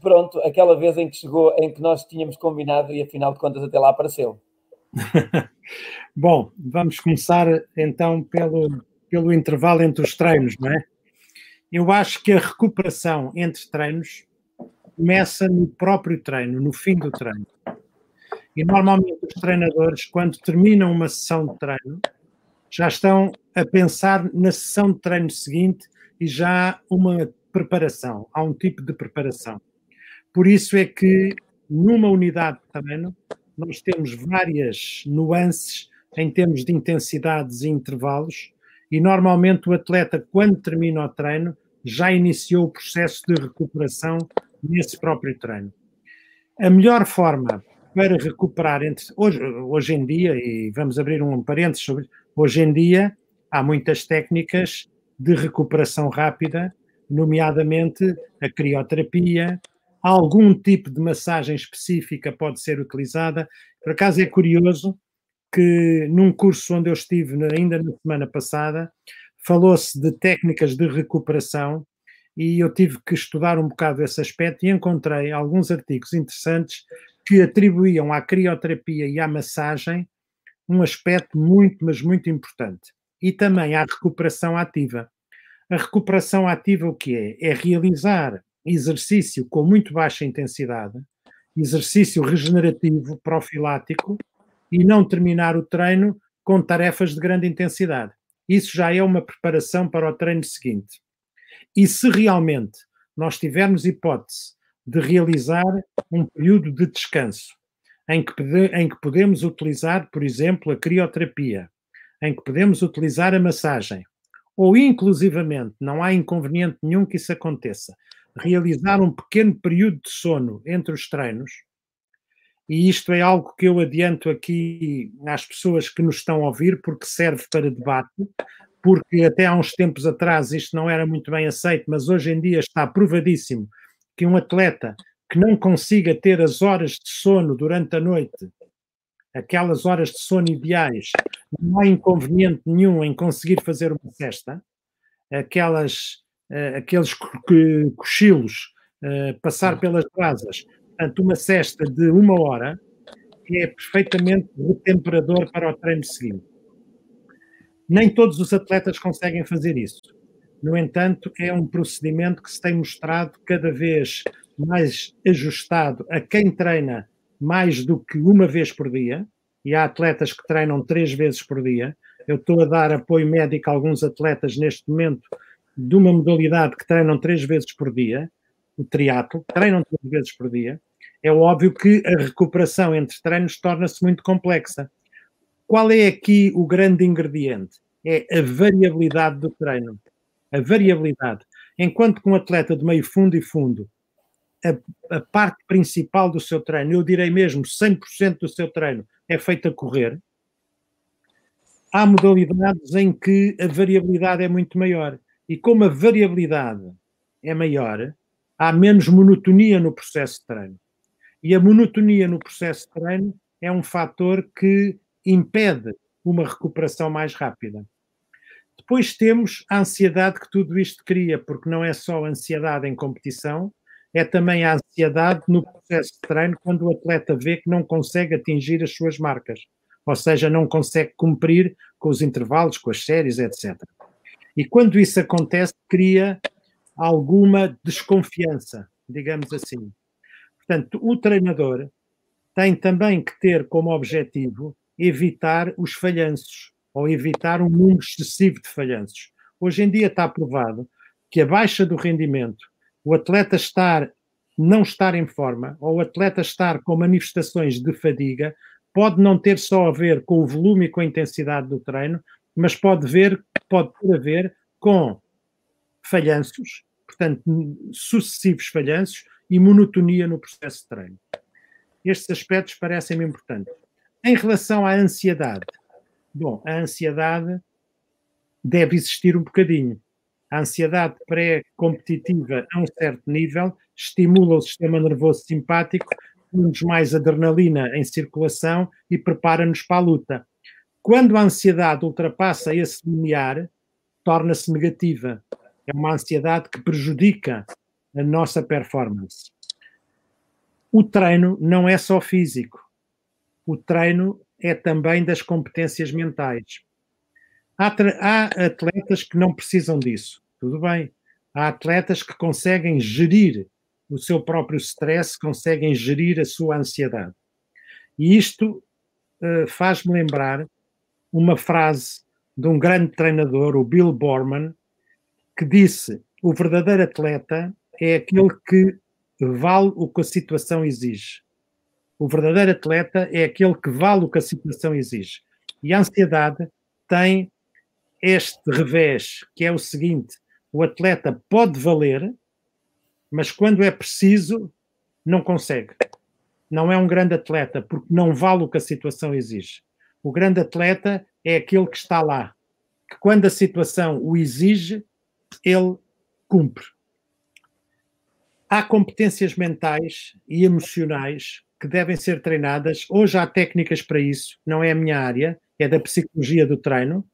pronto, aquela vez em que chegou, em que nós tínhamos combinado e afinal de contas até lá apareceu. Bom, vamos começar então pelo, pelo intervalo entre os treinos, não é? Eu acho que a recuperação entre treinos começa no próprio treino, no fim do treino. E normalmente os treinadores, quando terminam uma sessão de treino, já estão a pensar na sessão de treino seguinte e já há uma preparação, há um tipo de preparação. Por isso é que numa unidade de treino nós temos várias nuances em termos de intensidades e intervalos e normalmente o atleta quando termina o treino já iniciou o processo de recuperação nesse próprio treino. A melhor forma para recuperar entre hoje, hoje em dia, e vamos abrir um parênteses sobre hoje em dia, há muitas técnicas de recuperação rápida, nomeadamente a crioterapia, algum tipo de massagem específica pode ser utilizada. Por acaso é curioso que num curso onde eu estive ainda na semana passada, falou-se de técnicas de recuperação e eu tive que estudar um bocado esse aspecto e encontrei alguns artigos interessantes que atribuíam à crioterapia e à massagem um aspecto muito, mas muito importante. E também à recuperação ativa. A recuperação ativa o que é? É realizar exercício com muito baixa intensidade, exercício regenerativo, profilático, e não terminar o treino com tarefas de grande intensidade. Isso já é uma preparação para o treino seguinte. E se realmente nós tivermos hipótese de realizar um período de descanso, em que, em que podemos utilizar, por exemplo, a crioterapia, em que podemos utilizar a massagem, ou inclusivamente, não há inconveniente nenhum que isso aconteça, realizar um pequeno período de sono entre os treinos, e isto é algo que eu adianto aqui às pessoas que nos estão a ouvir, porque serve para debate, porque até há uns tempos atrás isto não era muito bem aceito, mas hoje em dia está provadíssimo que um atleta que não consiga ter as horas de sono durante a noite, aquelas horas de sono ideais, não há inconveniente nenhum em conseguir fazer uma cesta, aquelas, uh, aqueles cochilos, uh, passar pelas brasas, portanto, uma cesta de uma hora é perfeitamente retemperador para o treino seguinte. Nem todos os atletas conseguem fazer isso. No entanto, é um procedimento que se tem mostrado cada vez mais ajustado a quem treina mais do que uma vez por dia, e há atletas que treinam três vezes por dia. Eu estou a dar apoio médico a alguns atletas neste momento de uma modalidade que treinam três vezes por dia, o triatlo, treinam três vezes por dia. É óbvio que a recuperação entre treinos torna-se muito complexa. Qual é aqui o grande ingrediente? É a variabilidade do treino. A variabilidade. Enquanto que um atleta de meio fundo e fundo, a, a parte principal do seu treino, eu direi mesmo 100% do seu treino, é feito a correr, há modalidades em que a variabilidade é muito maior. E como a variabilidade é maior, há menos monotonia no processo de treino. E a monotonia no processo de treino é um fator que impede uma recuperação mais rápida. Depois temos a ansiedade que tudo isto cria, porque não é só ansiedade em competição, é também a ansiedade no processo de treino quando o atleta vê que não consegue atingir as suas marcas, ou seja, não consegue cumprir com os intervalos, com as séries, etc. E quando isso acontece, cria alguma desconfiança, digamos assim. Portanto, o treinador tem também que ter como objetivo evitar os falhanços ou evitar um número excessivo de falhanços. Hoje em dia está provado que a baixa do rendimento o atleta estar, não estar em forma, ou o atleta estar com manifestações de fadiga, pode não ter só a ver com o volume e com a intensidade do treino, mas pode, ver, pode ter a ver com falhanços, portanto, sucessivos falhanços e monotonia no processo de treino. Estes aspectos parecem-me importantes. Em relação à ansiedade, bom, a ansiedade deve existir um bocadinho. A ansiedade pré-competitiva a um certo nível estimula o sistema nervoso simpático, dá-nos mais adrenalina em circulação e prepara-nos para a luta. Quando a ansiedade ultrapassa esse limiar, torna-se negativa. É uma ansiedade que prejudica a nossa performance. O treino não é só físico. O treino é também das competências mentais. Há, há atletas que não precisam disso tudo bem. Há atletas que conseguem gerir o seu próprio stress, conseguem gerir a sua ansiedade. E isto uh, faz-me lembrar uma frase de um grande treinador, o Bill Borman, que disse: o verdadeiro atleta é aquele que vale o que a situação exige. O verdadeiro atleta é aquele que vale o que a situação exige. E a ansiedade tem este revés, que é o seguinte: o atleta pode valer, mas quando é preciso, não consegue. Não é um grande atleta, porque não vale o que a situação exige. O grande atleta é aquele que está lá, que quando a situação o exige, ele cumpre. Há competências mentais e emocionais que devem ser treinadas. Hoje há técnicas para isso, não é a minha área, é da psicologia do treino,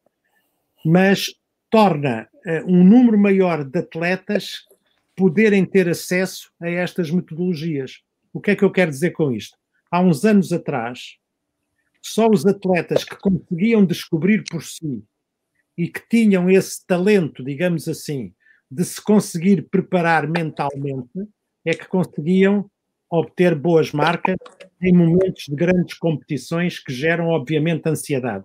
mas torna uh, um número maior de atletas poderem ter acesso a estas metodologias. O que é que eu quero dizer com isto? Há uns anos atrás, só os atletas que conseguiam descobrir por si e que tinham esse talento, digamos assim, de se conseguir preparar mentalmente, é que conseguiam obter boas marcas em momentos de grandes competições que geram, obviamente, ansiedade.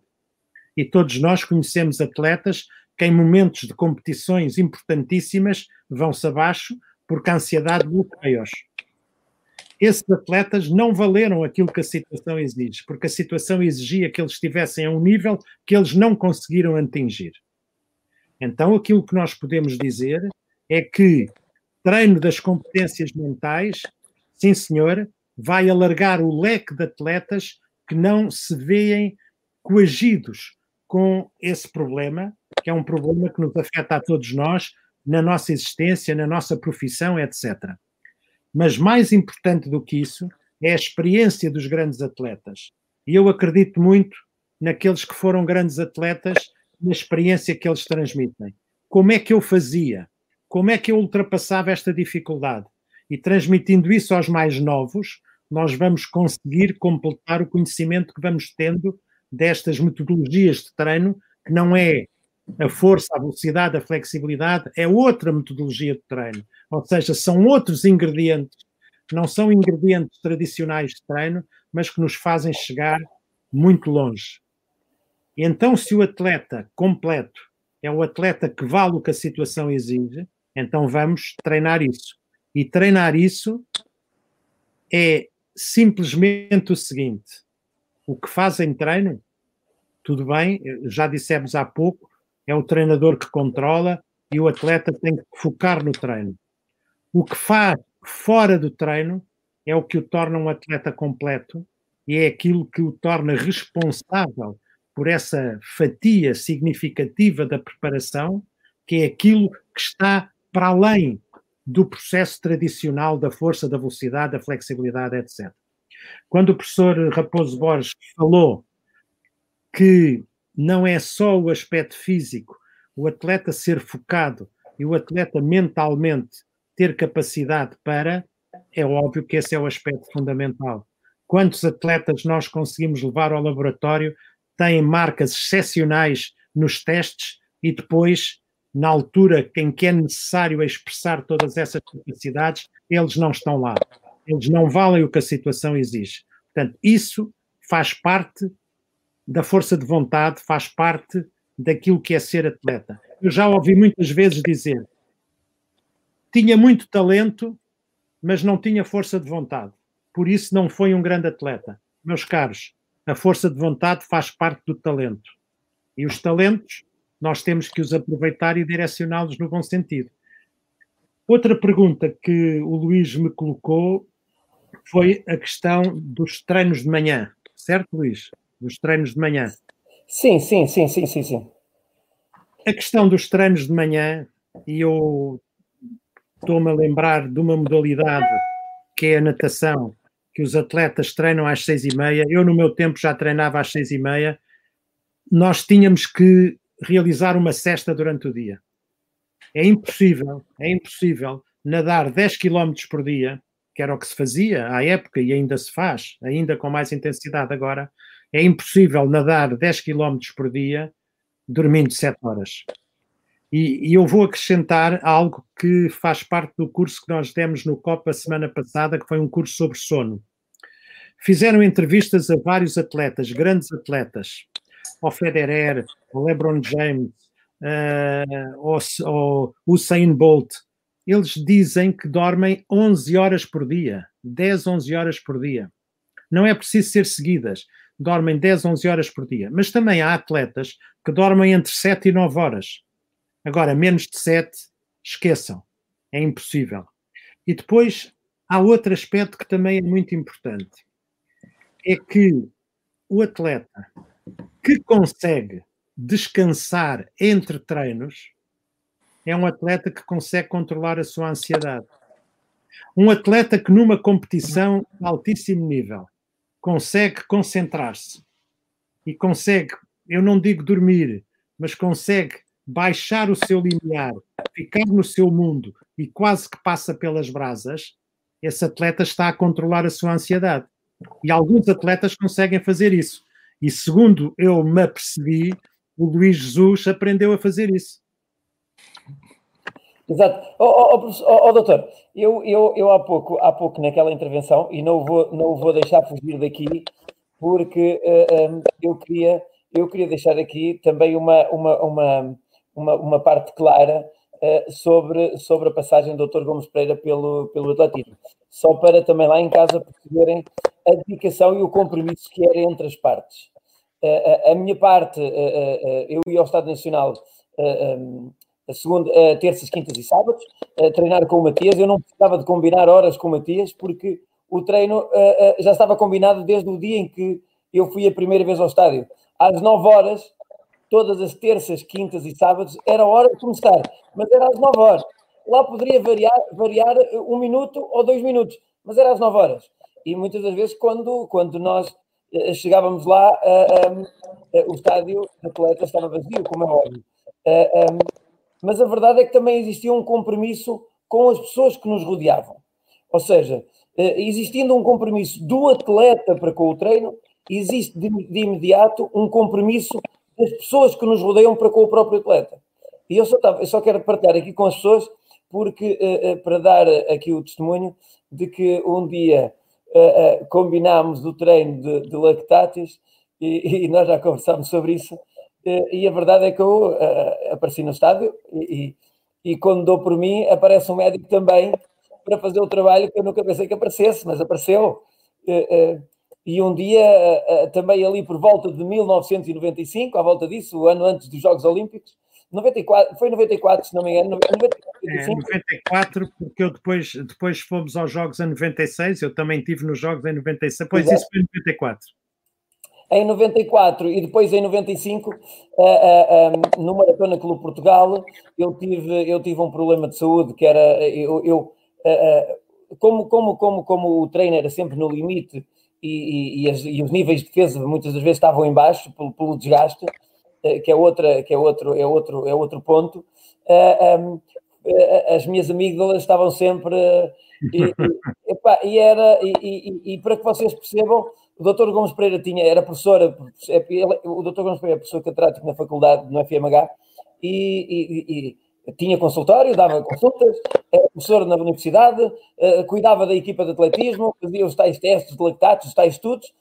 E todos nós conhecemos atletas que em momentos de competições importantíssimas vão-se abaixo porque a ansiedade bloqueia-os. Esses atletas não valeram aquilo que a situação exige, porque a situação exigia que eles estivessem a um nível que eles não conseguiram atingir. Então, aquilo que nós podemos dizer é que treino das competências mentais, sim senhor, vai alargar o leque de atletas que não se veem coagidos com esse problema que é um problema que nos afeta a todos nós, na nossa existência, na nossa profissão, etc. Mas mais importante do que isso é a experiência dos grandes atletas. E eu acredito muito naqueles que foram grandes atletas, na experiência que eles transmitem. Como é que eu fazia? Como é que eu ultrapassava esta dificuldade? E transmitindo isso aos mais novos, nós vamos conseguir completar o conhecimento que vamos tendo destas metodologias de treino, que não é a força, a velocidade, a flexibilidade, é outra metodologia de treino. Ou seja, são outros ingredientes, não são ingredientes tradicionais de treino, mas que nos fazem chegar muito longe. Então, se o atleta completo é o atleta que vale o que a situação exige, então vamos treinar isso. E treinar isso é simplesmente o seguinte: o que fazem treino, tudo bem, já dissemos há pouco, é o treinador que controla e o atleta tem que focar no treino. O que faz fora do treino é o que o torna um atleta completo e é aquilo que o torna responsável por essa fatia significativa da preparação, que é aquilo que está para além do processo tradicional da força, da velocidade, da flexibilidade, etc. Quando o professor Raposo Borges falou que não é só o aspecto físico, o atleta ser focado e o atleta mentalmente ter capacidade para, é óbvio que esse é o aspecto fundamental. Quantos atletas nós conseguimos levar ao laboratório têm marcas excepcionais nos testes e depois, na altura em que é necessário expressar todas essas capacidades, eles não estão lá. Eles não valem o que a situação exige. Portanto, isso faz parte da força de vontade, faz parte daquilo que é ser atleta. Eu já ouvi muitas vezes dizer: tinha muito talento, mas não tinha força de vontade. Por isso não foi um grande atleta. Meus caros, a força de vontade faz parte do talento. E os talentos, nós temos que os aproveitar e direcioná-los no bom sentido. Outra pergunta que o Luís me colocou foi a questão dos treinos de manhã, certo, Luís? Dos treinos de manhã. Sim, sim, sim, sim, sim, sim. A questão dos treinos de manhã, e eu estou-me a lembrar de uma modalidade que é a natação, que os atletas treinam às seis e meia. Eu, no meu tempo, já treinava às seis e meia. Nós tínhamos que realizar uma cesta durante o dia. É impossível, é impossível nadar 10 km por dia, que era o que se fazia à época e ainda se faz, ainda com mais intensidade agora, é impossível nadar 10 km por dia dormindo 7 horas. E, e, eu vou acrescentar algo que faz parte do curso que nós demos no COP a semana passada, que foi um curso sobre sono. Fizeram entrevistas a vários atletas, grandes atletas, ao Federer, ao LeBron James, uh, ao, ao Usain Bolt. Eles dizem que dormem 11 horas por dia, 10, 11 horas por dia. Não é preciso ser seguidas dormem 10, 11 horas por dia. Mas também há atletas que dormem entre 7 e 9 horas. Agora, menos de 7, esqueçam. É impossível. E depois há outro aspecto que também é muito importante. É que o atleta que consegue descansar entre treinos é um atleta que consegue controlar a sua ansiedade. Um atleta que numa competição de altíssimo nível consegue concentrar-se e consegue, eu não digo dormir, mas consegue baixar o seu limiar, ficar no seu mundo e quase que passa pelas brasas, esse atleta está a controlar a sua ansiedade. E alguns atletas conseguem fazer isso. E segundo eu me apercebi, o Luís Jesus aprendeu a fazer isso. Exato. Oh, oh, oh, oh, doutor, eu, eu, eu há, pouco, há pouco naquela intervenção, e não vou, não vou deixar fugir daqui, porque uh, eh, um, eu, queria, eu queria deixar aqui também uma, uma, uma, uma, uma parte clara uh, sobre, sobre a passagem do Dr. Gomes Pereira pelo, pelo atletismo. Só para também lá em casa perceberem a dedicação e o compromisso que era entre as partes. Uh, a minha parte, eu ia ao Estado Nacional um, segunda, terças, quintas e sábados, treinar com o Matias. Eu não precisava de combinar horas com o Matias, porque o treino uh, já estava combinado desde o dia em que eu fui a primeira vez ao estádio. Às 9 horas, todas as terças, quintas e sábados, era hora de começar, mas era às 9 horas. lá poderia variar, variar um minuto ou dois minutos, mas era às 9 horas. E muitas das vezes, quando, quando nós eh, chegávamos lá, o estádio de atletas estava vazio, como é óbvio. Mas a verdade é que também existia um compromisso com as pessoas que nos rodeavam. Ou seja, uh, existindo um compromisso do atleta para com o treino, existe de, imediato um compromisso das pessoas que nos rodeiam para com o próprio atleta. E eu só, eu só quero partilhar aqui com as pessoas, porque para dar aqui o testemunho de que um dia combinámos o treino de, de lactates e, e, nós já conversámos sobre isso. Uh, e a verdade é que eu apareci no estádio e, e, e, quando dou por mim, aparece um médico também para fazer o trabalho que eu nunca pensei que aparecesse, mas apareceu. e um dia, também ali por volta de 1995, à volta disso, o ano antes dos Jogos Olímpicos, 94, foi 94, se não me engano. 94, é, 94, porque eu depois, depois fomos aos Jogos em 96, eu também estive nos Jogos em 96, pois Exato. isso foi em 94. Em 94 e depois em 95, uh, uh, um, no Maratona Clube Portugal, eu tive, eu tive um problema de saúde que era, eu, eu uh, como, como, como, como o treino era sempre no limite e, e, e, as, e, os níveis de defesa muitas das vezes estavam em baixo pelo, pelo desgaste, eh, que é outra que é outro é outro é outro ponto uh, as minhas amígdalas estavam sempre e, e, epá, e era e, e, para que vocês percebam o Dr. Gomes Pereira tinha era professor é, o Dr. Gomes Pereira é professor catedrático na faculdade no FMH e, tinha consultório, dava consultas, era professor na universidade, uh, cuidava da equipa de atletismo, fazia os tais testes de lactatos, os tais estudos,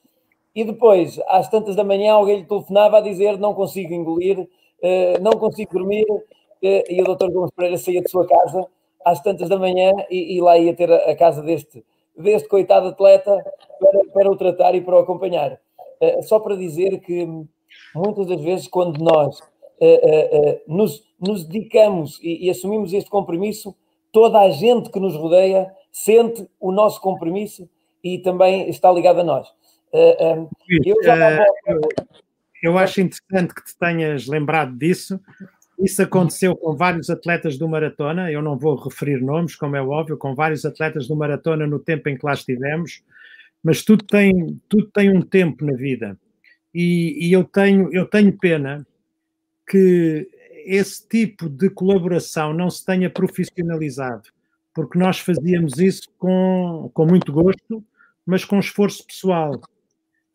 e depois, às tantas da manhã, alguém lhe telefonava a dizer não consigo engolir, eh, não consigo dormir, eh, e o doutor Gomes Pereira saía de sua casa às tantas da manhã e, e lá ia ter a, casa deste, deste coitado atleta para, para o tratar e para o acompanhar. Eh, só para dizer que muitas das vezes, quando nós nos, nos dedicamos e, e assumimos este compromisso, toda a gente que nos rodeia sente o nosso compromisso e também está ligado a nós. Uh, eu, já eu, eu acho interessante que te tenhas lembrado disso. Isso aconteceu com vários atletas do maratona, eu não vou referir nomes, como é óbvio, com vários atletas do maratona no tempo em que lá estivemos, mas tudo tem, tudo tem um tempo na vida. E, e eu, tenho, eu tenho pena que esse tipo de colaboração não se tenha profissionalizado, porque nós fazíamos isso com, com muito gosto, mas com esforço pessoal.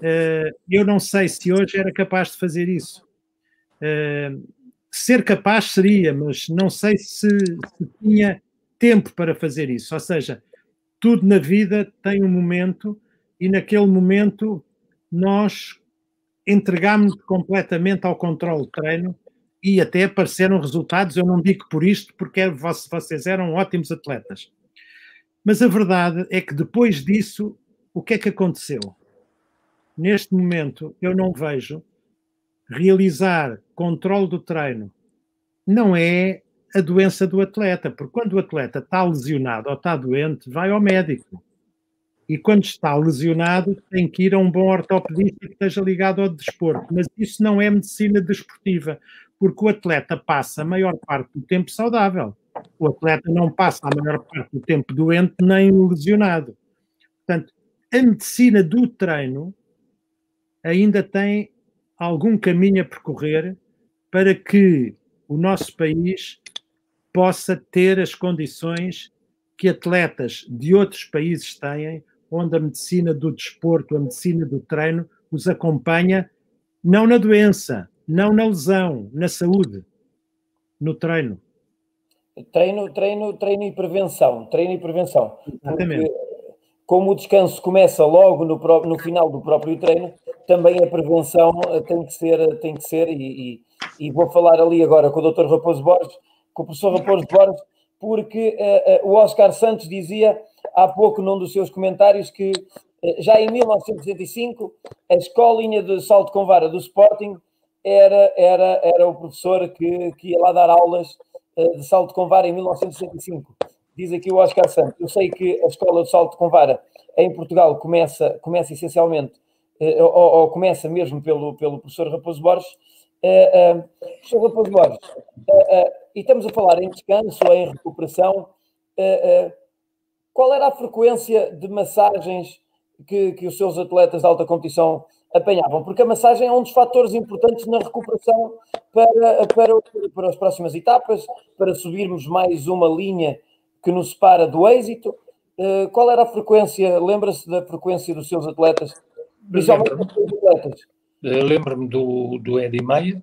Eh, eu não sei se hoje era capaz de fazer isso. Ser capaz seria, mas não sei se, se tinha tempo para fazer isso. Ou seja, tudo na vida tem um momento e naquele momento nós entregámos completamente ao controle do treino e até apareceram resultados. Eu não digo por isto, porque vocês eram ótimos atletas. Mas a verdade é que depois disso, o que é que aconteceu? neste momento, eu não vejo realizar controle do treino. Não é a doença do atleta, porque quando o atleta está lesionado ou está doente, vai ao médico. E quando está lesionado, tem que ir a um bom ortopedista que esteja ligado ao desporto. Mas isso não é medicina desportiva, porque o atleta passa a maior parte do tempo saudável. O atleta não passa a maior parte do tempo doente nem lesionado. Portanto, a medicina do treino ainda tem algum caminho a percorrer para que o nosso país possa ter as condições que atletas de outros países têm, onde a medicina do desporto, a medicina do treino, os acompanha não na doença, não na lesão, na saúde, no treino. Treino, treino, treino e prevenção, treino e prevenção. Exatamente. Porque como o descanso começa logo no, no final do próprio treino, também a prevenção eh, tem que ser, tem que ser e, e, e vou falar ali agora com o Dr. Raposo Borges, com o professor Raposo Borges, porque uh, uh, o Oscar Santos dizia há pouco num dos seus comentários que uh, já em 1965 a escolinha de salto com vara do Sporting era, era, era o professor que, que ia lá dar aulas de salto com vara em 1965 diz aqui o Oscar Santos. Eu sei que a escola de salto com vara em Portugal começa, começa essencialmente, ou, ou, começa mesmo pelo, pelo professor Raposo Borges. Uh, uh, professor Raposo Borges, e estamos a falar em descanso, em recuperação. qual era a frequência de massagens que, que os seus atletas de alta competição apanhavam? Porque a massagem é um dos fatores importantes na recuperação para, para, para as próximas etapas, para subirmos mais uma linha que nos separa do êxito. qual era a frequência? Lembra-se da frequência dos seus atletas? Principalmente dos seus atletas? Lembro-me do, do Eddie Maia,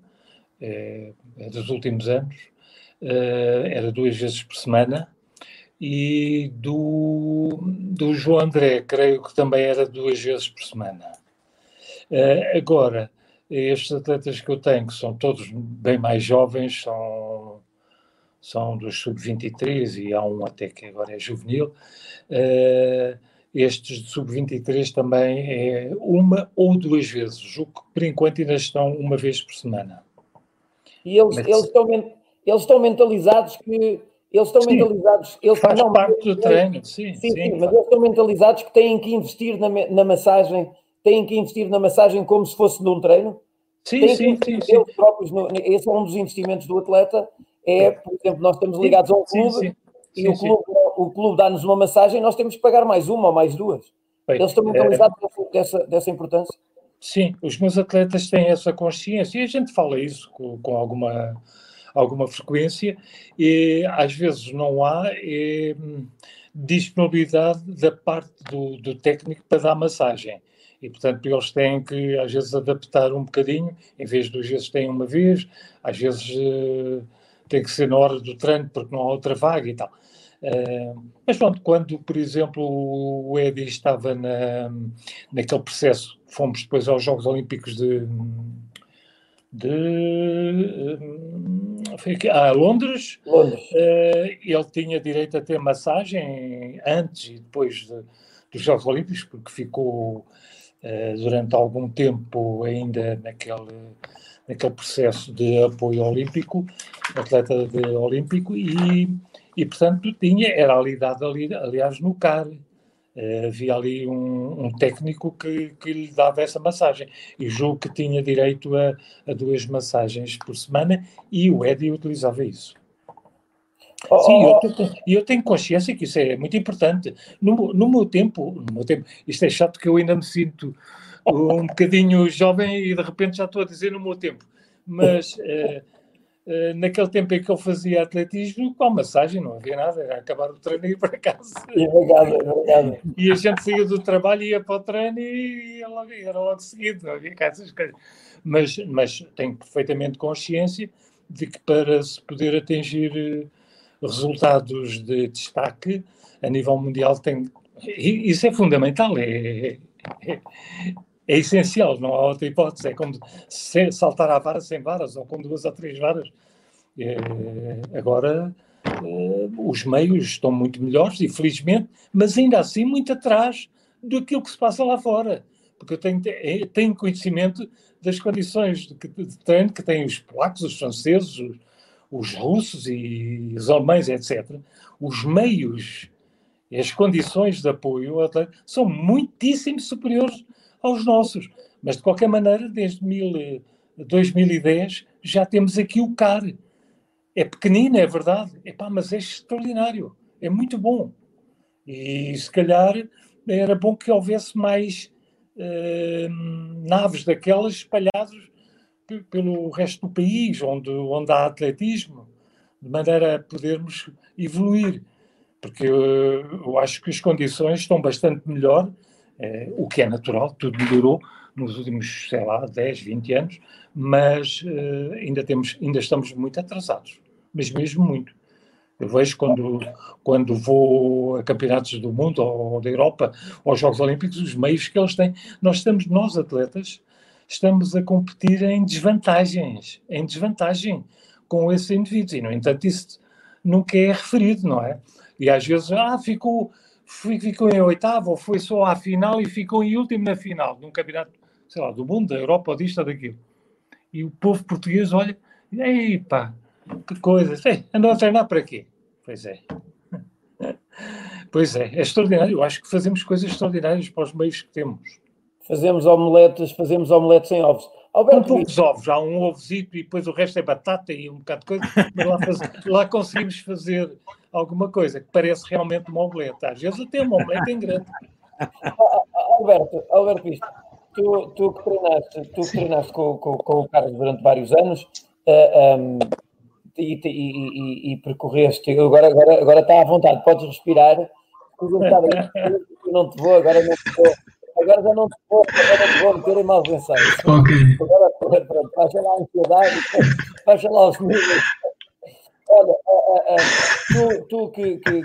é, é dos últimos anos, eh, era duas vezes por semana, e do, do João André, creio que também era duas vezes por semana. Agora, estes atletas que eu tenho, que são todos bem mais jovens, são, são dos sub-23 e há um até que agora é juvenil, uh, estes de sub-23 também é uma ou duas vezes, o que por enquanto ainda estão uma vez por semana. E eles, Mas, eles, estão, eles estão mentalizados que. Eles estão sim, mentalizados. Eles, faz não, parte do treino, sim, sim, sim, mas eles estão mentalizados que têm que investir na, na massagem, têm que investir na massagem como se fosse num treino. Sim, sim, sim, sim. Próprios no, esse é um dos investimentos do atleta. É, por exemplo, nós estamos ligados a um clube. E sim, o clube, o clube dá-nos uma massagem e nós temos que pagar mais uma ou mais duas. Bem, Eles estão mentalizados é... dessa, dessa importância. Sim, os meus atletas têm essa consciência e a gente fala isso com, com alguma, alguma frequência e às vezes não há é, disponibilidade da parte do, do técnico para dar massagem. E, portanto, eles têm que, às vezes, adaptar um bocadinho, em vez de duas vezes têm uma vez, às vezes uh, tem que ser na hora do treino porque não há outra vaga e tal. Uh, mas pronto, quando, por exemplo, o Edi estava na, naquele processo fomos depois aos Jogos Olímpicos de, de foi aqui, ah, Londres. Londres. Uh, ele tinha direito a ter massagem antes e depois de, dos Jogos Olímpicos, porque ficou uh, durante algum tempo ainda naquele, naquele processo de apoio olímpico, atleta de, olímpico, e, e portanto tinha, era ali dado ali, aliás no CAR. Uh, havia ali um, um técnico que, que, lhe dava essa massagem. E julgo que tinha direito a, a duas massagens por semana e o Eddie utilizava isso. Oh, Sim, eu, oh. eu tenho consciência que isso é muito importante. No, no, meu tempo, no meu tempo, isto é chato que eu ainda me sinto um bocadinho jovem e de repente já estou a dizer no meu tempo. Mas uh, eh, naquele tempo em que eu fazia atletismo, com a massagem não havia nada, era acabar o treino e ir para casa. E, e a gente saía do trabalho, ia para o treino e ia logo, era logo seguido, não havia essas coisas. Mas, mas tenho perfeitamente consciência de que para se poder atingir eh, resultados de destaque a nível mundial tem isso é fundamental, é, é, é essencial, não há outra hipótese. É como saltar à vara sem varas ou com duas ou três varas. É, agora, é, os meios estão muito melhores, infelizmente, mas ainda assim muito atrás daquilo que se passa lá fora. Porque eu tenho, é, tenho conhecimento das condições de, de treino que têm os polacos, os franceses, os, os russos e os alemães, etc. Os meios as condições de apoio são muitíssimo superiores aos nossos. Mas, de qualquer maneira, desde mil, 2010 já temos aqui o CAR. É pequenino, é verdade, Epá, mas é extraordinário, é muito bom. E se calhar era bom que houvesse mais uh, naves daquelas espalhadas pelo resto do país, onde, onde há atletismo, de maneira a podermos evoluir. Porque eu, eu acho que as condições estão bastante melhor o que é natural, tudo melhorou nos últimos, sei lá, 10, 20 anos, mas uh, ainda, temos, ainda estamos muito atrasados, mas mesmo muito. Eu vejo quando, quando vou a campeonatos do mundo ou da Europa ou aos Jogos Olímpicos, os meios que eles têm. Nós estamos, nós atletas, estamos a competir em desvantagens, em desvantagem com esses indivíduos. E, no entanto, isso nunca é referido, não é? E às vezes, ah, ficou, ficou em oitavo, ou foi só à final e ficou em último na final, num campeonato, sei lá, do mundo, da Europa, ou disto ou daquilo. E o povo português olha, ei pá, que coisa, andou a treinar para quê? Pois é. Pois é, é extraordinário. Eu acho que fazemos coisas extraordinárias para os meios que temos. Fazemos omeletes, fazemos omeletes sem ovos. Alberto, poucos ovos, há um ovozito e depois o resto é batata e um bocado de coisa, mas lá, faz, lá conseguimos fazer alguma coisa que parece realmente uma omelete. Às vezes até uma omelete em grande. Alberto, Alberto, isto, tu, tu que treinaste, tu que treinaste com, com, com o Carlos durante vários anos uh, eh, um, e, e, e, e, percorreste, agora, agora, agora está à vontade, podes respirar. Eu não te vou, agora não te vou agora já não te vou, agora não te vou meter em mal pensado. Ok. Agora, pronto, baixa lá a ansiedade, baixa lá os níveis. Olha, uh, uh, tu, tu que, que,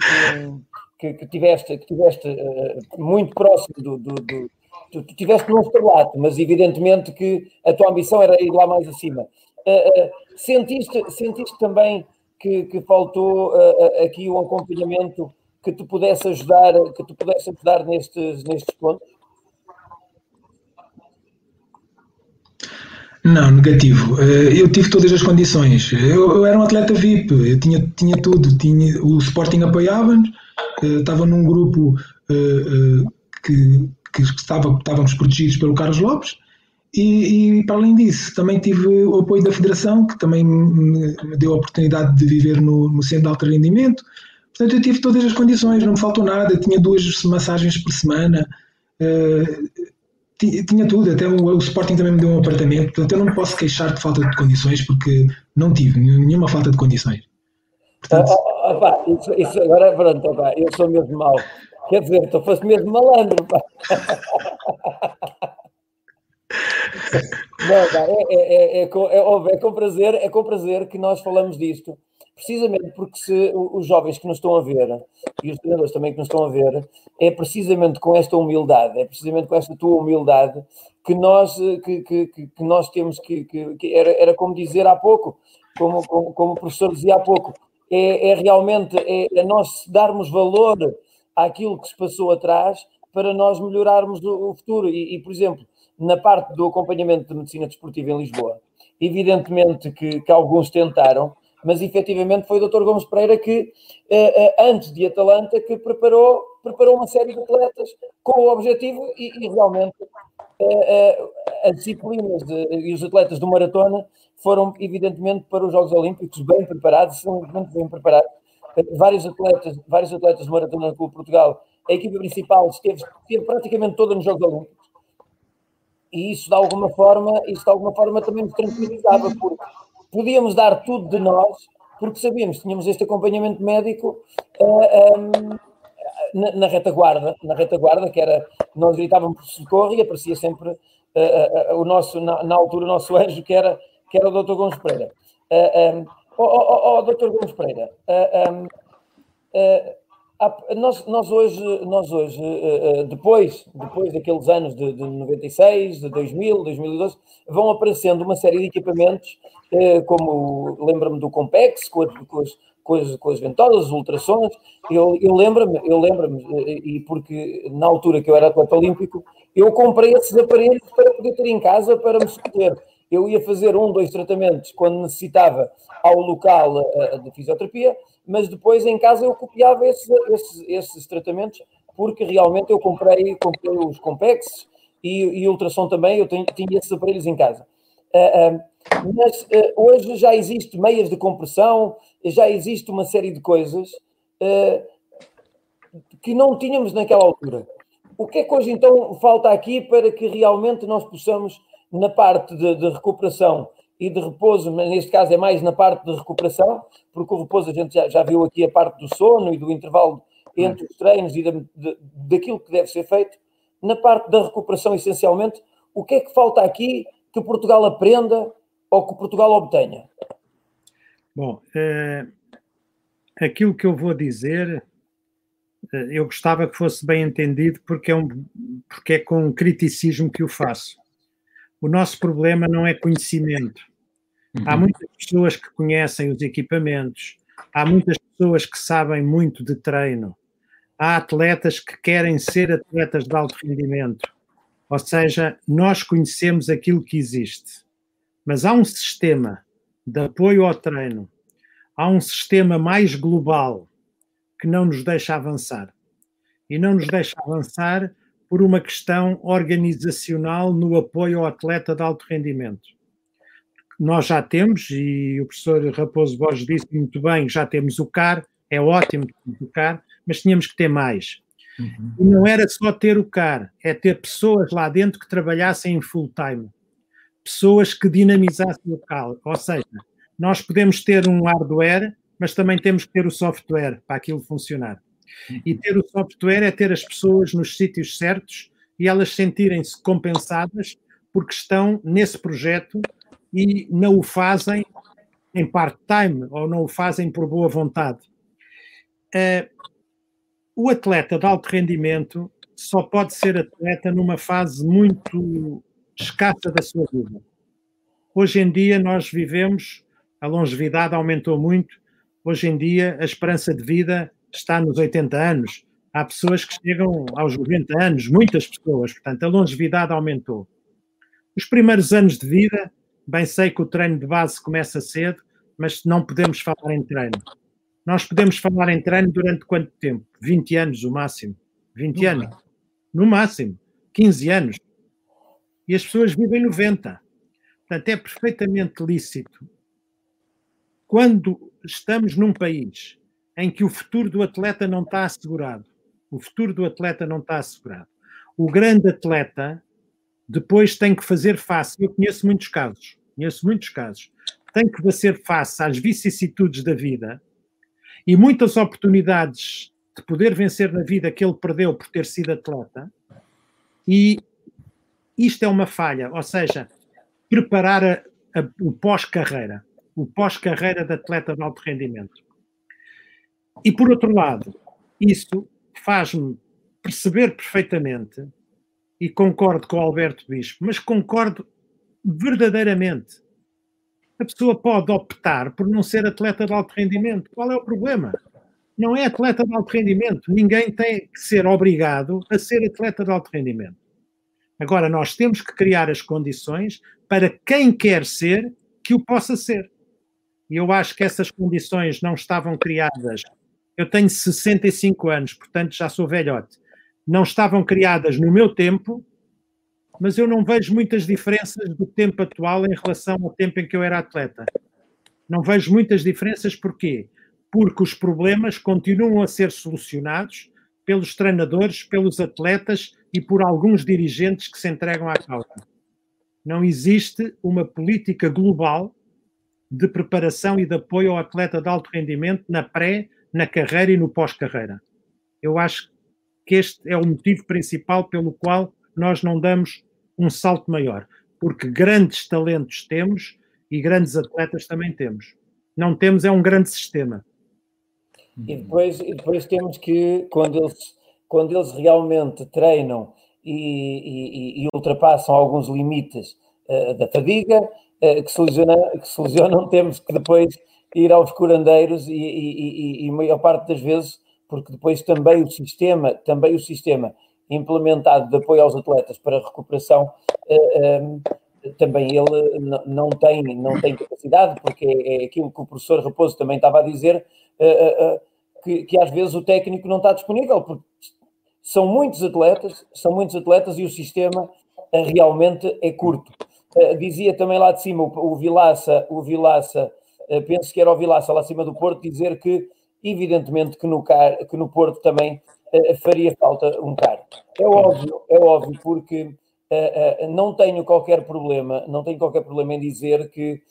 que, que, tiveste, que tiveste uh, muito próximo do, do, do tu, tu tiveste num estrelato, mas evidentemente que a tua ambição era ir lá mais acima. sentiste, sentiste também que, que faltou aqui um acompanhamento que te pudesse ajudar, que te pudesse ajudar nestes, nestes pontos? Não, negativo. Eh, eu tive todas as condições. Eu, eu era um atleta VIP, eu tinha, tinha tudo. Tinha, o Sporting apoiava-nos, eh, estava num grupo eh, que, que estava, estávamos protegidos pelo Carlos Lopes. E, e, para além disso, também tive o apoio da Federação, que também me, deu a oportunidade de viver no, no, centro de alto rendimento. Portanto, eu tive todas as condições, não me faltou nada. Tinha duas massagens por semana. Tinha tudo, até o, o, Sporting também me deu um apartamento, portanto eu não me posso queixar de falta de condições porque não tive nenhuma falta de condições. Portanto... Oh, oh, isso, isso, agora pronto, opa, eu sou mesmo mau. Quer dizer, tu foste mesmo malandro. Não, é, é, é, é, com, é, com prazer, é com prazer que nós falamos disto precisamente porque se os jovens que nos estão a ver e os treinadores também que nos estão a ver, é precisamente com esta humildade, é precisamente com esta tua humildade que nós, que, que, que nós temos que, que, era, era como dizer há pouco, como, como, como o professor dizia há pouco, é, é realmente é, é, nós darmos valor àquilo que se passou atrás para nós melhorarmos o, o futuro. E, e, por exemplo, na parte do acompanhamento de medicina desportiva em Lisboa, evidentemente que, que alguns tentaram, mas efetivamente foi o Dr. Gomes Pereira que, eh, eh, antes de Atalanta, que preparou, preparou uma série de atletas com o objetivo e, e realmente eh, as disciplinas de, e os atletas do maratona foram evidentemente para os Jogos Olímpicos bem preparados, extremamente bem preparados. Vários atletas, vários atletas do Maratona do Portugal, a equipa principal esteve, esteve praticamente toda nos Jogos Olímpicos. E isso de alguma forma, isso de alguma forma também nos tranquilizava, porque podíamos dar tudo de nós, porque sabíamos tínhamos este acompanhamento médico uh, eh, um, ehm, na, na, retaguarda, na retaguarda, que era, nós gritávamos por socorro e aparecia sempre uh, uh, o nosso, na, na, altura, o nosso anjo, que era, que era o Dr. Gomes Pereira. Um, ehm, oh, oh, oh, Dr. Gomes Pereira, um, ehm, nós, nós hoje, nós hoje depois, depois daqueles anos de, de 96, de 2000, 2012, vão aparecendo uma série de equipamentos eh, como lembro-me do Compex, com, as, com, as, com as ventosas, os ultrassons, eu, eu lembro-me, eu lembro-me, eh, e porque na altura que eu era atleta olímpico, eu comprei esses aparelhos para poder ter em casa para me socorrer. Eu ia fazer um, dois tratamentos quando necessitava ao local de fisioterapia, mas depois em casa eu copiava esses, esses, esses tratamentos, porque realmente eu comprei, comprei os Compex e, e ultrassom também, eu tenho, tinha esses aparelhos em casa. Uh, uh, mas uh, hoje já existe meias de compressão, já existe uma série de coisas que não tínhamos naquela altura. O que é que hoje então falta aqui para que realmente nós possamos, na parte de, de recuperação e de repouso, mas neste caso é mais na parte de recuperação, porque o repouso a gente já, já viu aqui a parte do sono e do intervalo entre os treinos e de, daquilo que deve ser feito, na parte da recuperação essencialmente, o que é que falta aqui que Portugal aprenda ou que Portugal obtenha? Bom, é, aquilo que eu vou dizer, eh, eu gostava que fosse bem entendido porque é, um, porque é com criticismo que o faço. O nosso problema não é conhecimento. Uhum. Há muitas pessoas que conhecem os equipamentos, há muitas pessoas que sabem muito de treino, há atletas que querem ser atletas de alto rendimento. Ou seja, nós conhecemos aquilo que existe. Mas há um sistema de apoio ao treino, há um sistema mais global que não nos deixa avançar. E não nos deixa avançar por uma questão organizacional no apoio ao atleta de alto rendimento. Nós já temos, e o professor Raposo Borges disse muito bem, já temos o CAR, é ótimo o CAR, mas tínhamos que ter mais. Uhum. E não era só ter o CAR, é ter pessoas lá dentro que trabalhassem em full time, pessoas que dinamizassem o CAR, ou seja, nós podemos ter um hardware, mas também temos que ter o software para aquilo funcionar. E ter o software é ter as pessoas nos sítios certos e elas sentirem-se compensadas porque estão nesse projeto e não o fazem em part-time ou não o fazem por boa vontade. Uh, o atleta de alto rendimento só pode ser atleta numa fase muito escassa da sua vida. Hoje em dia nós vivemos, a longevidade aumentou muito, hoje em dia a esperança de vida está nos 80 anos, há pessoas que chegam aos 90 anos, muitas pessoas, portanto a longevidade aumentou. Os primeiros anos de vida, bem sei que o treino de base começa cedo, mas não podemos falar em treino. Nós podemos falar em treino durante quanto tempo? 20 anos, o máximo. 20 no anos. Máximo. No máximo. 15 anos. E as pessoas vivem 90. Portanto, é perfeitamente lícito. Quando estamos num país em que o futuro do atleta não está assegurado, o futuro do atleta não está assegurado. O grande atleta depois tem que fazer face, eu conheço muitos casos, conheço muitos casos, tem que fazer face às vicissitudes da vida e muitas oportunidades de poder vencer na vida que ele perdeu por ter sido atleta. E isto é uma falha, ou seja, preparar a, a, o pós-carreira, o pós-carreira de atleta de alto rendimento. E por outro lado, isso faz-me perceber perfeitamente, e concordo com o Alberto Bispo, mas concordo verdadeiramente a pessoa pode optar por não ser atleta de alto rendimento. Qual é o problema? Não é atleta de alto rendimento. Ninguém tem que ser obrigado a ser atleta de alto rendimento. Agora, nós temos que criar as condições para quem quer ser que o possa ser. E eu acho que essas condições não estavam criadas. Eu tenho 65 anos, portanto já sou velhote. Não estavam criadas no meu tempo mas eu não vejo muitas diferenças do tempo atual em relação ao tempo em que eu era atleta. Não vejo muitas diferenças, porquê? Porque os problemas continuam a ser solucionados pelos treinadores, pelos atletas e por alguns dirigentes que se entregam à causa. Não existe uma política global de preparação e de apoio ao atleta de alto rendimento na pré, na carreira e no pós-carreira. Eu acho que este é o motivo principal pelo qual nós não damos um salto maior, porque grandes talentos temos e grandes atletas também temos. Não temos é um grande sistema. E depois, e depois temos que, quando eles, quando eles realmente treinam e, e, e ultrapassam alguns limites uh, da fadiga, uh, que, se lesiona, que se lesionam, temos que depois ir aos curandeiros e, e, e, maior parte das vezes, porque depois também o sistema, também o sistema implementado de apoio aos atletas para recuperação, eh, eh, também ele não tem, não tem capacidade, porque é aquilo que o professor Raposo também estava a dizer, eh, que, que às vezes o técnico não está disponível, porque são muitos atletas, são muitos atletas e o sistema realmente é curto. Dizia também lá de cima o Vilaça, o Vilaça, penso que era o Vilaça lá acima do Porto, dizer que evidentemente que no, que no Porto também uh, faria falta um carro. É óbvio, é óbvio, porque uh, não tenho qualquer problema, não tenho qualquer problema em dizer que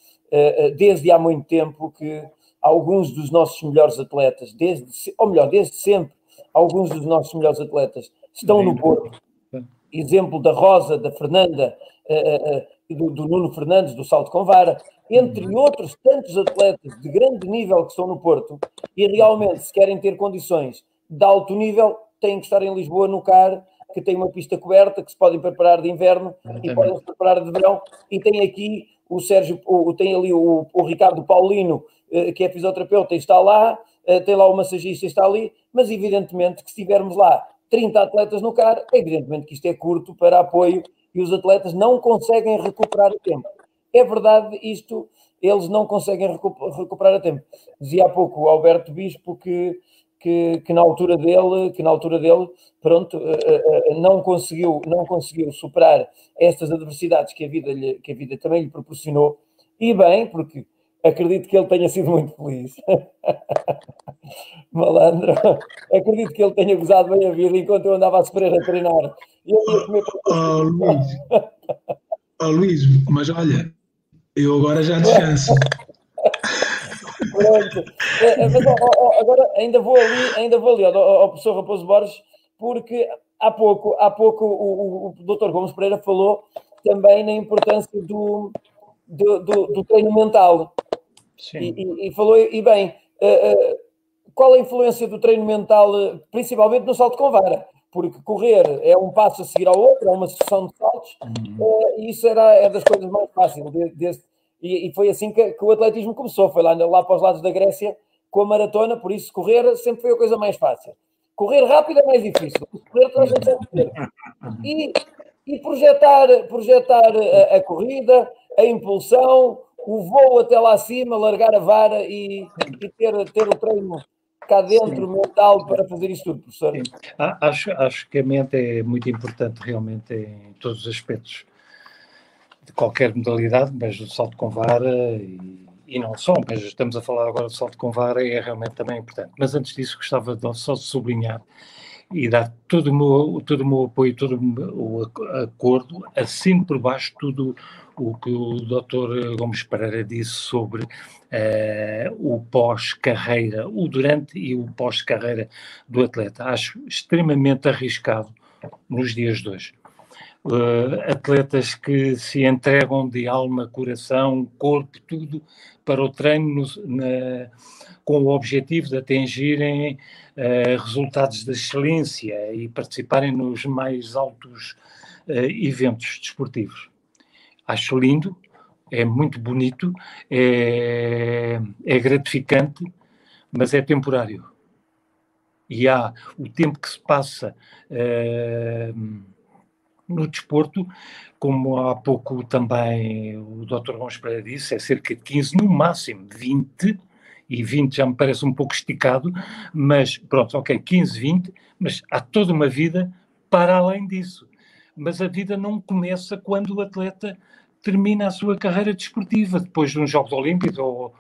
desde há muito tempo que alguns dos nossos melhores atletas, desde, ou melhor, desde sempre, alguns dos nossos melhores atletas estão no Porto. Exemplo da Rosa, da Fernanda, do, do Nuno Fernandes, do Salto com Vara, entre outros tantos atletas de grande nível que estão no Porto, e realmente, se querem ter condições de alto nível têm que estar em Lisboa no CAR, que tem uma pista coberta, que se podem preparar de inverno e podem se preparar de verão. E tem aqui o Sérgio, o, tem ali o, o Ricardo Paulino, eh, que é fisioterapeuta, está lá, eh, tem lá o massagista, está ali, mas evidentemente que se tivermos lá 30 atletas no CAR, evidentemente que isto é curto para apoio e os atletas não conseguem recuperar o tempo. É verdade isto, eles não conseguem recuperar a tempo. Dizia há pouco o Alberto Bispo que que, que, na altura dele, que na altura dele, pronto, não conseguiu, não conseguiu superar estas adversidades que a vida lhe, que a vida também lhe proporcionou. E bem, porque acredito que ele tenha sido muito feliz. Malandro, acredito que ele tenha gozado bem a vida enquanto eu andava a sofrer a treinar. Eu ia comer oh, Luís. oh, Luís, mas olha, eu agora já descanso. Pronto. É, é, mas, agora ainda vou ali, ainda vou ali ao, ao professor Raposo Borges, porque há pouco, há pouco o, o, o Dr. Gomes Pereira falou também na importância do, do, do, do treino mental. E, e, e, falou, e bem, uh, uh, qual a influência do treino mental, principalmente no salto com vara? Porque correr é um passo a seguir ao outro, é uma sucessão de saltos, uhum. uh, e isso era é das coisas mais fáceis. De, de, e, e, foi assim que, que, o atletismo começou, foi lá, lá para os lados da Grécia com a maratona, por isso correr sempre foi a coisa mais fácil. Correr rápido é mais difícil, correr toda a gente sabe correr. E, e projetar, projetar a, a corrida, a impulsão, o voo até lá acima, largar a vara e, e ter, ter o treino cá dentro Sim. mental para fazer isto tudo, professor? Sim. Acho, acho que a mente é muito importante realmente em todos os aspectos de qualquer modalidade, mas o salto com vara e, e, não só, mas estamos a falar agora do salto com vara é realmente também importante. Mas antes disso gostava de, só de sublinhar e dar todo o meu, todo o meu apoio, todo o acordo, assim por baixo tudo o que o Dr. Gomes Pereira disse sobre uh, o pós-carreira, o durante e o pós-carreira do atleta. Acho extremamente arriscado nos dias de hoje. Uh, atletas que se entregam de alma, coração, corpo, tudo para o treino no, na, com o objetivo de atingirem uh, resultados de excelência e participarem nos mais altos uh, eventos desportivos acho lindo, é muito bonito, é, é gratificante, mas é temporário. E há o tempo que se passa uh, no desporto, como há pouco também o Dr. Gomes Pereira disse, é cerca de 15, no máximo 20, e 20 já me parece um pouco esticado, mas pronto, ok, 15, 20, mas há toda uma vida para além disso. Mas a vida não começa quando o atleta termina a sua carreira desportiva, depois de uns Jogos Olímpicos ou,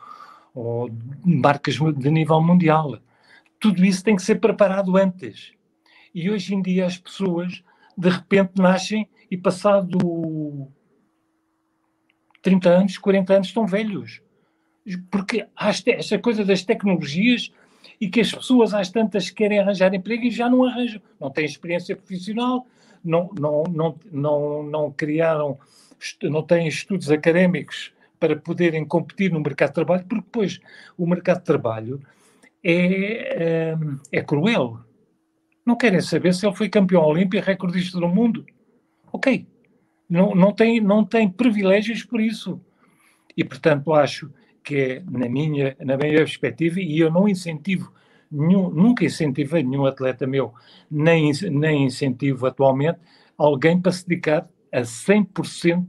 ou marcas de nível mundial. Tudo isso tem que ser preparado antes. E hoje em dia as pessoas, de repente, nascem e passado 30 anos, 40 anos, estão velhos. Porque há esta coisa das tecnologias e que as pessoas às tantas querem arranjar emprego e já não arranjam. Não têm experiência profissional, não, não, não, não, não criaram não têm estudos académicos para poderem competir no mercado de trabalho, porque depois o mercado de trabalho é, é, é cruel. Não querem saber se ele foi campeão olímpico, recordista do mundo. Ok. Não, não, tem, não tem privilégios por isso. E, portanto, acho que é, na minha, na minha perspectiva, e eu não incentivo, nenhum, nunca incentivei nenhum atleta meu, nem, nem incentivo atualmente, alguém para se dedicar a 100% uh,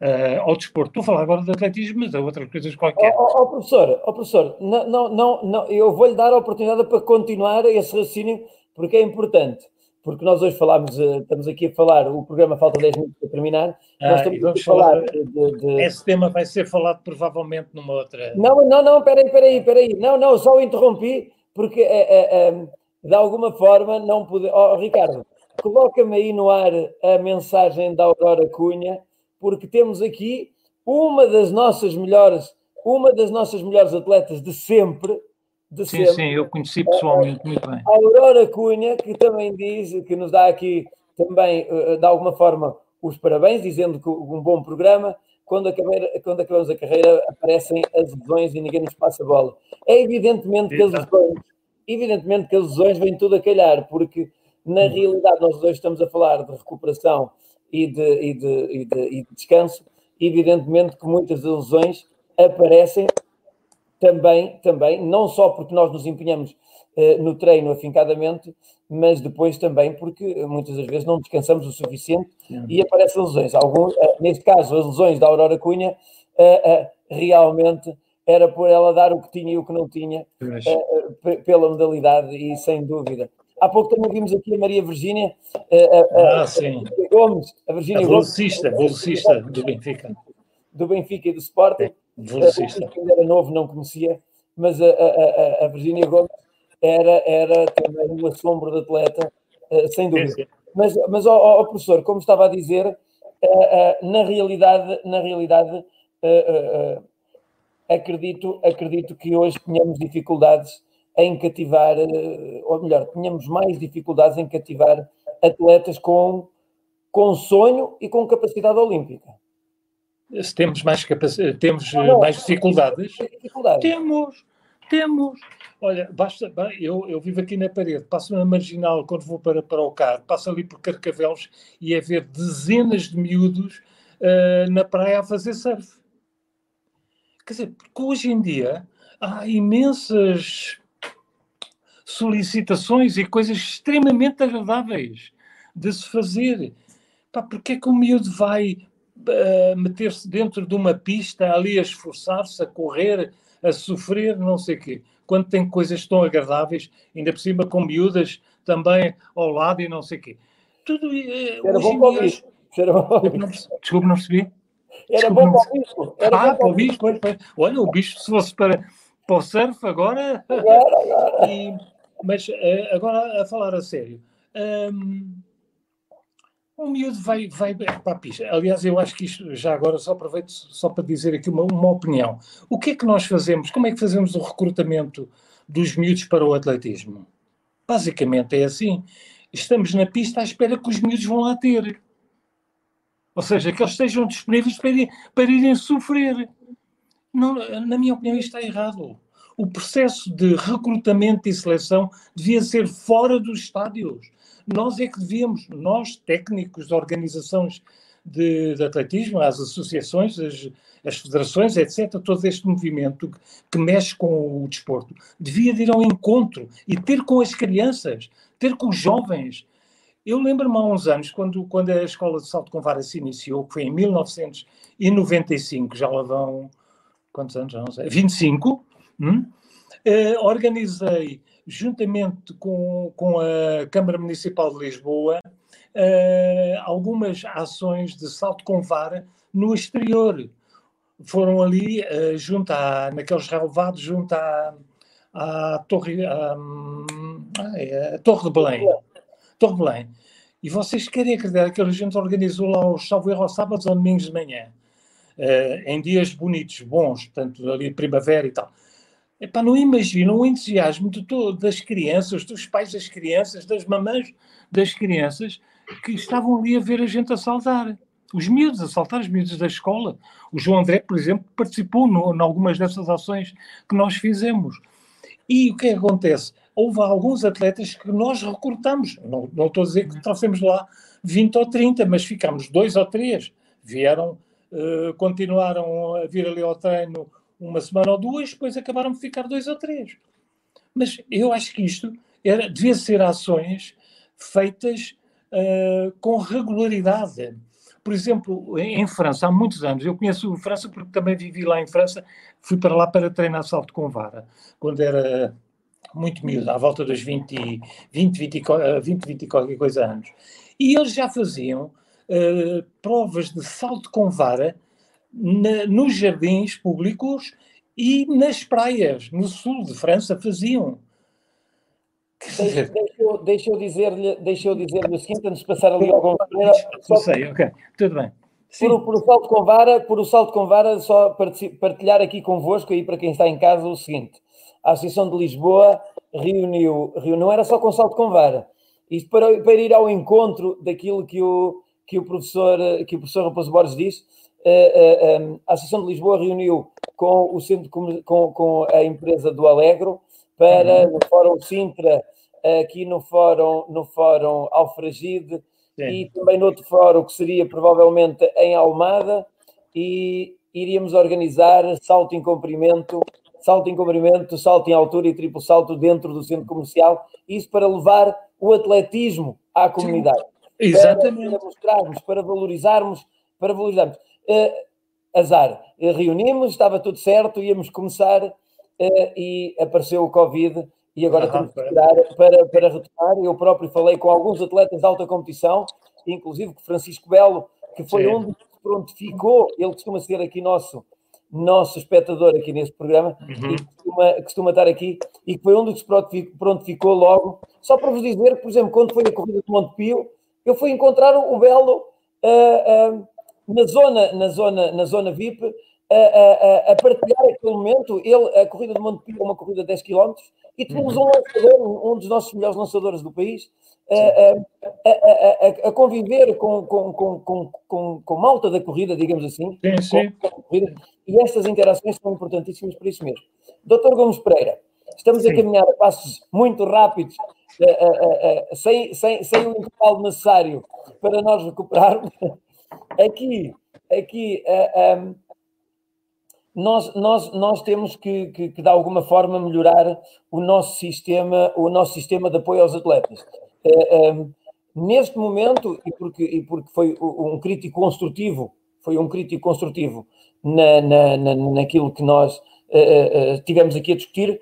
eh, ao desporto. Estou a falar agora de atletismo, mas há outras coisas qualquer. Ó oh, oh, professor, oh, professor não, não, não, eu vou-lhe dar a oportunidade para continuar esse raciocínio, porque é importante. Porque nós hoje falámos, eh, estamos aqui a falar, o programa falta 10 minutos para terminar. Ah, nós estamos a falar, de, de... Esse tema vai ser falado provavelmente numa outra. Não, não, não, peraí, peraí, peraí. Não, não, só interrompi, porque é, é, de alguma forma não pude. Oh, Ricardo, Coloca-me aí no ar a mensagem da Aurora Cunha, porque temos aqui uma das nossas melhores, uma das nossas melhores atletas de sempre. De sim, sempre. sim, eu conheci pessoalmente muito bem. A Aurora Cunha, que também diz, que nos dá aqui também, de alguma forma, os parabéns, dizendo que um bom programa. Quando, acabar, quando acabamos a carreira, aparecem as lesões e ninguém nos passa a bola. É evidentemente que as lesões, evidentemente que as lesões vêm tudo a calhar, porque na realidade, nós dois estamos a falar de recuperação e de, e de, e de, e de descanso. Evidentemente que muitas lesões aparecem também, também, não só porque nós nos empenhamos uh, no treino afincadamente, mas depois também porque muitas das vezes não descansamos o suficiente Sim. e aparecem lesões. Alguns, uh, neste caso, as lesões da Aurora Cunha uh, realmente era por ela dar o que tinha e o que não tinha Mas, pela modalidade e sem dúvida. Há pouco também vimos aqui a Maria Virgínia ah. Gomes, a Virgínia Gomes, velocista, velocista do Benfica. do Benfica e do Sporting. Velocista. Uh, quando era novo não conhecia, mas a, a, a, a Virgínia Gomes era, era também uma sombra de atleta, uh, sem dúvida. Mas, mas ó, ó, professor, como estava a dizer, uh, uh, na realidade, na realidade acredito, acredito que hoje tenhamos dificuldades em cativar, ou melhor, tenhamos mais dificuldades em cativar atletas com, com sonho e com capacidade olímpica. Se temos mais, capac... temos não, mais dificuldades? dificuldades? Temos, temos. Olha, basta, eu, eu vivo aqui na parede, passo na marginal quando vou para, para o carro, passo ali por Carcavelos e é ver dezenas de miúdos uh, na praia a fazer surf. Quer dizer, porque hoje em dia há imensas solicitações e coisas extremamente agradáveis de se fazer. Pá, porque é que o miúdo vai uh, meter-se dentro de uma pista ali a esforçar-se, a correr, a sofrer, não sei o quê? Quando tem coisas tão agradáveis, ainda por cima com miúdas também ao lado e não sei o quê. Tudo uh, Era bom para o bicho. Era bom para o bicho. Desculpe, não percebi. Era bom para o bicho. Era ah, para o pois. Olha, o bicho, se fosse para, para o surf agora. agora, agora. E, mas agora a falar a sério. Um, o miúdo vai, vai para a pista. Aliás, eu acho que isto, já agora, só aproveito só para dizer aqui uma, uma opinião. O que é que nós fazemos? Como é que fazemos o recrutamento dos miúdos para o atletismo? Basicamente é assim. Estamos na pista à espera que os miúdos vão lá ter. Ou seja, que eles estejam disponíveis para, para irem sofrer. Não, na minha opinião, isto está errado. O processo de recrutamento e seleção devia ser fora dos estádios. Nós é que devíamos, nós, técnicos de organizações de, de atletismo, as associações, as, as, federações, etc., todo este movimento que, que mexe com o desporto, devia ir ao encontro e ter com as crianças, ter com os jovens, eu lembro-me há uns anos, quando, quando a escola de salto com vara se iniciou, que foi em 1995, já lá vão, quantos anos? Não sei, 25, hum? eh, organizei, juntamente com, com a Câmara Municipal de Lisboa, eh, algumas ações de salto com vara no exterior. Foram ali, eh, junto à, naqueles relevados, junto à, à Torre, à, à, à Torre de Belém. Torre Belém. E vocês querem acreditar que a gente organizou lá os salvo erro sábados ou domingos de manhã, uh, em dias bonitos, bons, portanto, ali primavera e tal. Epá, não imaginam o entusiasmo de todo, das crianças, dos pais das crianças, das mamães das crianças que estavam ali a ver a gente a saltar. Os miúdos, a saltar os miúdos da escola. O João André, por exemplo, participou em algumas dessas ações que nós fizemos. E o que, é acontece? houve alguns atletas que nós recrutamos. Não, não estou a dizer que trouxemos lá 20 ou 30, mas ficámos dois ou três. Vieram, uh, continuaram a vir ali ao treino uma semana ou duas, depois acabaram de ficar dois ou três. Mas eu acho que isto era, devia ser ações feitas uh, com regularidade. Por exemplo, em, França, há muitos anos, eu conheço França porque também vivi lá em França, fui para lá para treinar salto com vara, quando era muito miúdo, à volta dos 20, 20, 20, 20, 20 e qualquer coisa anos. E eles já faziam uh, provas de salto com vara na, nos jardins públicos e nas praias, no sul de França, faziam. Deixa, deixa, eu, dizer-lhe deixa dizer o seguinte, antes de passar ali ao Gonçalves. Não sei, ok, tudo bem. Por, por, o salto com vara, por o salto com vara, só partilhar aqui convosco e para quem está em casa o seguinte a Associação de Lisboa reuniu, reuniu não era só com salto com vara, isto para, para ir ao encontro daquilo que o, que o professor, que o professor Raposo Borges disse, a Associação de Lisboa reuniu com o centro com, com a empresa do Alegro para uhum. no Fórum Sintra, aqui no Fórum, no fórum Alfragide Sim. e também no outro fórum que seria provavelmente em Almada e iríamos organizar salto em comprimento salto em comprimento, salto em altura e triplo salto dentro do centro comercial, isso para levar o atletismo à comunidade. Sim, exatamente. Para, para mostrarmos, para valorizarmos, para valorizarmos. Uh, azar. Reunimos, estava tudo certo, íamos começar uh, e apareceu o Covid e agora uhum, temos que esperar para, para retomar. Eu próprio falei com alguns atletas de alta competição, inclusive com Francisco Belo, que foi Sim. um que prontificou, ele costuma ser aqui nosso, nosso espectador aqui neste programa, uhum. e costuma, costuma estar aqui, e que foi um dos que prontificou logo. Só para vos dizer que, por exemplo, quando foi a corrida de Montepio, eu fui encontrar o Belo uh, uh, na, zona, na, zona, na zona VIP, uh, a partilhar aquele momento. Ele, a corrida de Montepio é uma corrida de 10 km, e tínhamos uhum. um lançador, um dos nossos melhores lançadores do país, a, a, a, conviver com, com, com, com, com malta da corrida, digamos assim. Sim, sim. e estas interações são importantíssimas por isso mesmo. Doutor Gomes Pereira, estamos sim. a caminhar a passos muito rápidos, sem, sem, sem o intervalo necessário para nós recuperarmos. Aqui, aqui um, nós, nós, nós temos que, que, que, de alguma forma, melhorar o nosso sistema, o nosso sistema de apoio aos atletas. Uh, um, neste momento, e porque, e porque foi um crítico construtivo, foi um crítico construtivo na, na, na naquilo que nós uh, uh, tivemos aqui a discutir,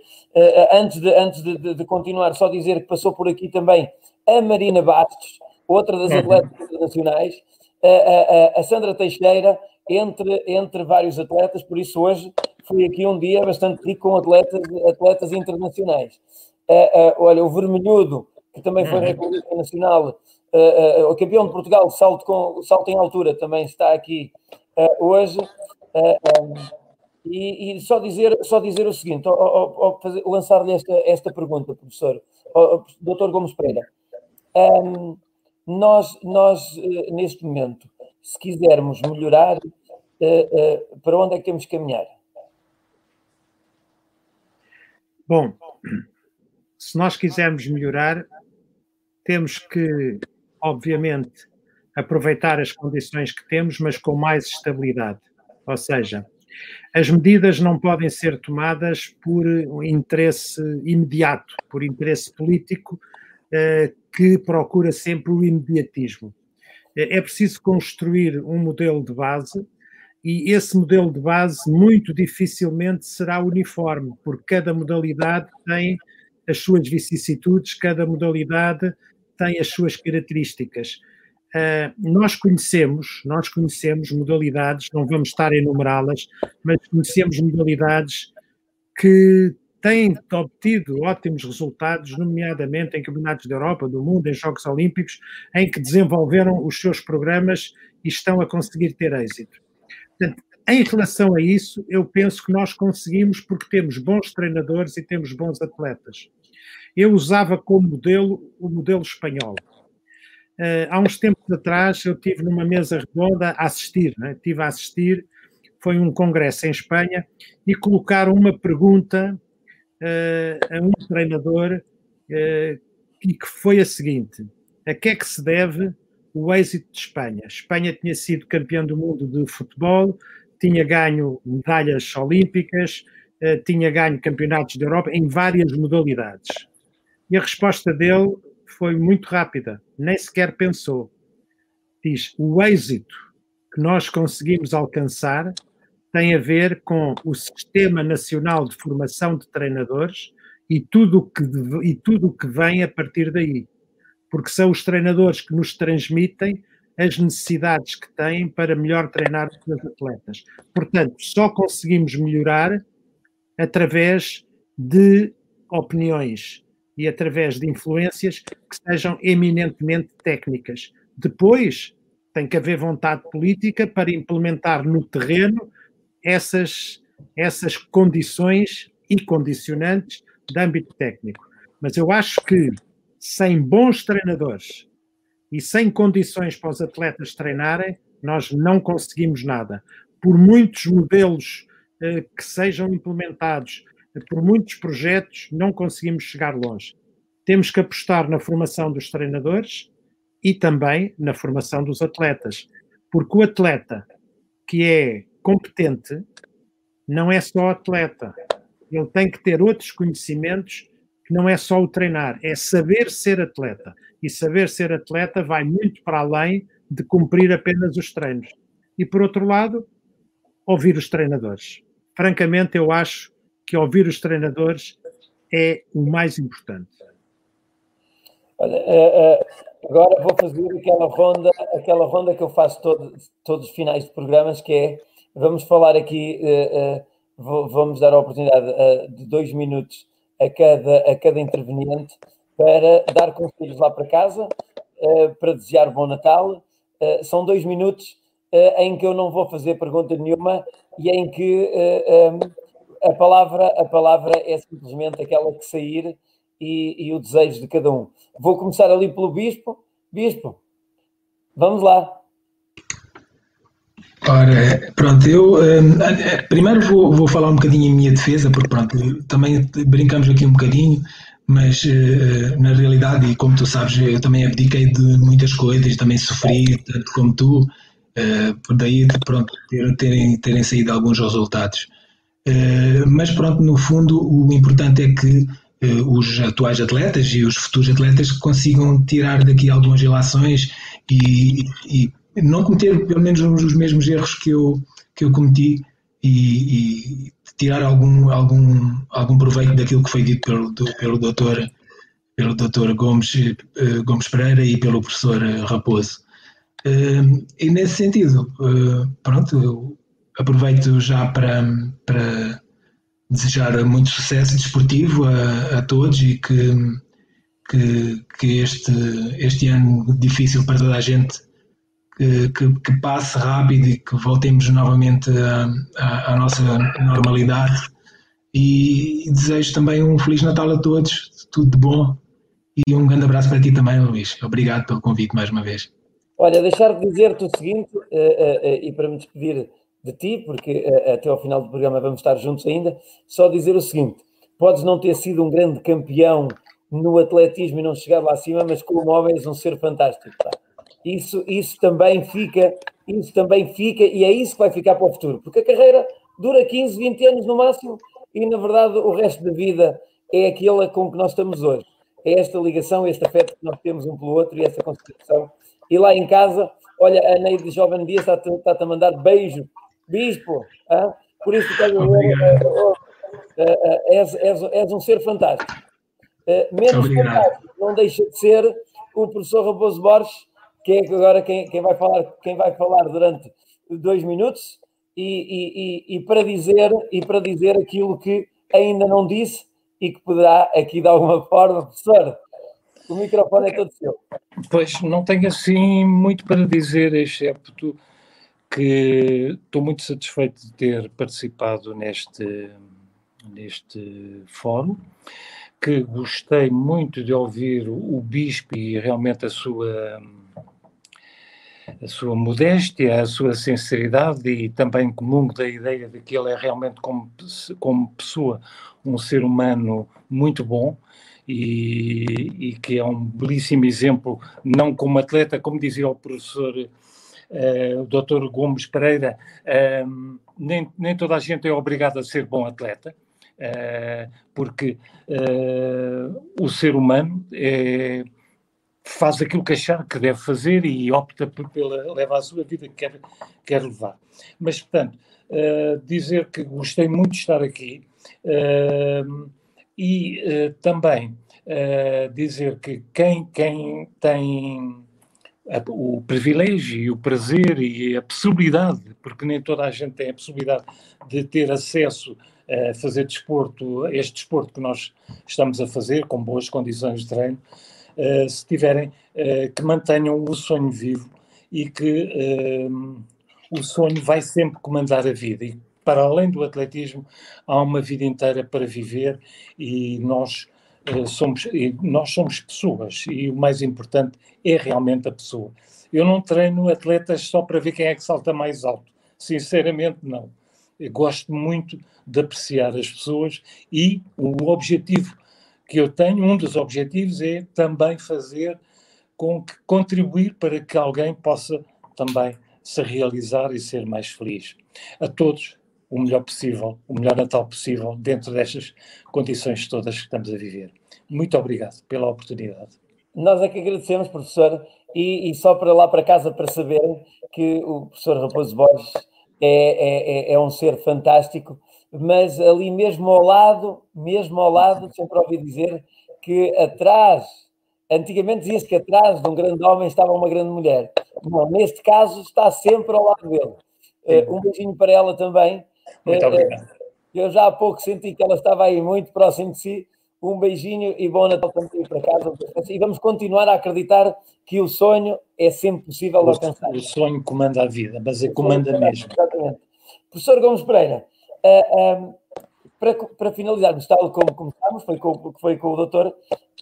antes, de, antes de, de, continuar, só dizer que passou por aqui também a Marina Bastos, outra das uhum. atletas internacionais, a, a, a Sandra Teixeira, entre, entre vários atletas, por isso hoje foi aqui um dia bastante rico com atletas, atletas internacionais. Uh, uh, olha, o Vermelhudo, que também foi recordista nacional, uh, o campeão de Portugal, salto, com, salto em altura, também está aqui hoje. Um, e, e, só, dizer, só dizer o seguinte, lançar-lhe esta, esta pergunta, professor, doutor Gomes Pereira. Um, nós, nós neste momento, se quisermos melhorar uh, uh, para onde é que temos que caminhar? Bom, se nós quisermos melhorar, temos que, obviamente, aproveitar as condições que temos, mas com mais estabilidade. Ou seja, as medidas não podem ser tomadas por interesse imediato, por interesse político eh, que procura sempre o imediatismo. É preciso construir um modelo de base e esse modelo de base muito dificilmente será uniforme, porque cada modalidade tem as suas vicissitudes, cada modalidade tem as suas características. Uh, nós conhecemos, nós conhecemos modalidades, não vamos estar a enumerá-las, mas conhecemos modalidades que têm obtido ótimos resultados, nomeadamente em campeonatos da Europa, do mundo, em Jogos Olímpicos, em que desenvolveram os seus programas e estão a conseguir ter êxito. Portanto, em relação a isso, eu penso que nós conseguimos porque temos bons treinadores e temos bons atletas. Eu usava como modelo o modelo espanhol. Uh, há uns tempos atrás, eu tive numa mesa redonda a assistir, né? tive a assistir, foi um congresso em Espanha, e colocaram uma pergunta uh, a um treinador uh, que foi a seguinte: a que é que se deve o êxito de Espanha. Espanha tinha sido campeão do mundo de futebol, tinha ganho medalhas olímpicas, eh, tinha ganho campeonatos da Europa em várias modalidades. E a resposta dele foi muito rápida, nem sequer pensou. Diz: o êxito que nós conseguimos alcançar tem a ver com o Sistema Nacional de Formação de Treinadores e tudo que, e tudo o que vem a partir daí porque são os treinadores que nos transmitem as necessidades que têm para melhor treinar os seus atletas. Portanto, só conseguimos melhorar através de opiniões e através de influências que sejam eminentemente técnicas. Depois, tem que haver vontade política para implementar no terreno essas, essas condições e condicionantes de âmbito técnico. Mas eu acho que sem bons treinadores e sem condições para os atletas treinarem, nós não conseguimos nada. Por muitos modelos eh, que sejam implementados, por muitos projetos, não conseguimos chegar longe. Temos que apostar na formação dos treinadores e também na formação dos atletas, porque o atleta que é competente não é só atleta, ele tem que ter outros conhecimentos que não é só o treinar, é saber ser atleta. E saber ser atleta vai muito para além de cumprir apenas os treinos. E por outro lado, ouvir os treinadores. Francamente, eu acho que ouvir os treinadores é o mais importante. Olha, uh, uh, agora vou fazer aquela ronda, aquela ronda que eu faço todo, todos os finais de programas, que é vamos falar aqui, uh, vou, vamos dar a oportunidade de dois minutos a cada, a cada interveniente para dar conselhos lá para casa, para desejar bom Natal. são dois minutos em que eu não vou fazer pergunta nenhuma e em que a palavra, a palavra é simplesmente aquela que sair e, e, o desejo de cada um. Vou começar ali pelo Bispo. Bispo, vamos lá. Ora, pronto, eu um, primeiro vou, vou falar um bocadinho em minha defesa, porque pronto, também brincamos aqui um bocadinho, mas uh, na realidade, e como tu sabes, eu também abdiquei de muitas coisas, também sofri, tanto como tu, uh, por daí, pronto, ter, terem, terem saído alguns resultados. Mas pronto, no fundo, o importante é que eh, os atuais atletas e os futuros atletas consigam tirar daqui algumas relações e, e não cometer pelo menos os mesmos erros que eu, que eu cometi e, e, tirar algum, algum, algum proveito daquilo que foi dito pelo, pelo doutor pelo doutor Gomes, uh, Gomes Pereira e pelo professor Raposo. Uh, e nesse sentido, uh, pronto, eu aproveito já para, para desejar muito sucesso desportivo a, a todos e que, que, que, este, este ano difícil para toda a gente que, que, passe rápido e que voltemos novamente à nossa normalidade. E, e desejo também um Feliz Natal a todos, tudo de bom e um grande abraço para ti também, Luís. Obrigado pelo convite mais uma vez. Olha, deixar de dizer-te o seguinte, uh, uh, uh, e para me despedir de ti, porque até ao final do programa vamos estar juntos ainda, só dizer o seguinte: podes não ter sido um grande campeão no atletismo e não chegar lá acima, mas como homem és um ser fantástico. Tá? Isso, isso também fica, isso também fica, e é isso que vai ficar para o futuro, porque a carreira dura 15, 20 anos no máximo, e na verdade o resto da vida é aquela com que nós estamos hoje. É esta ligação, este afeto que nós temos um pelo outro e essa consideração. E lá em casa, olha, a Neide Jovem Dias está-te está a mandar beijo Bispo, ah? por isso estás a ver, és, és, és, um ser fantástico. Uh, menos fantástico não deixa de ser o professor Raposo Borges, que é agora quem, quem, vai, falar, quem vai falar durante dois minutos e, e, e, e, para dizer, e para dizer aquilo que ainda não disse e que poderá aqui de alguma forma, professor, o microfone é todo seu. Pois, não tenho assim muito para dizer, excepto que estou muito satisfeito de ter participado neste, neste fórum, que gostei muito de ouvir o Bispo e realmente a sua, a sua modéstia, a sua sinceridade e também comungo da ideia de que ele é realmente como, como pessoa um ser humano muito bom e, e que é um belíssimo exemplo, não como atleta, como dizia o professor uh, o Dr. Gomes Pereira, uh, nem, nem toda a gente é obrigada a ser bom atleta, uh, porque o ser humano é, faz aquilo que achar que deve fazer e opta por, pela, leva a sua vida que quer, quer levar. Mas, portanto, dizer que gostei muito de estar aqui e também dizer que quem, quem tem o privilégio e o prazer e a possibilidade, porque nem toda a gente tem a possibilidade de ter acesso a fazer desporto, este desporto que nós estamos a fazer, com boas condições de treino, uh, se tiverem, uh, que mantenham o sonho vivo e que uh, o sonho vai sempre comandar a vida. E para além do atletismo, há uma vida inteira para viver e nós eh, somos, nós somos pessoas e o mais importante é realmente a pessoa. Eu não treino atletas só para ver quem é que salta mais alto. Sinceramente, não. Eu gosto muito de apreciar as pessoas e o objetivo que eu tenho, um dos objetivos é também fazer com que contribuir para que alguém possa também se realizar e ser mais feliz. A todos, o melhor possível, o melhor Natal possível, dentro destas condições todas que estamos a viver. Muito obrigado pela oportunidade. Nós é que agradecemos, professor, e, e só para lá para casa para saber que o professor Raposo Borges é, é, é um ser fantástico, mas ali mesmo ao lado, mesmo ao lado, sempre ouvi dizer que atrás, antigamente dizia-se que atrás de um grande homem estava uma grande mulher. Não, neste caso está sempre ao lado dele. Uh, um beijinho para ela também. Muito Uh, obrigado. eu já há pouco senti que ela estava aí muito próximo de si. Um beijinho e bom Natal também para casa. E vamos continuar a acreditar que o sonho é sempre possível de alcançar. O sonho comanda a vida, mas é comanda mesmo. Exatamente. Professor Gomes Pereira, ah, ah, para, para finalizarmos, tal como começámos, foi com, foi com o doutor,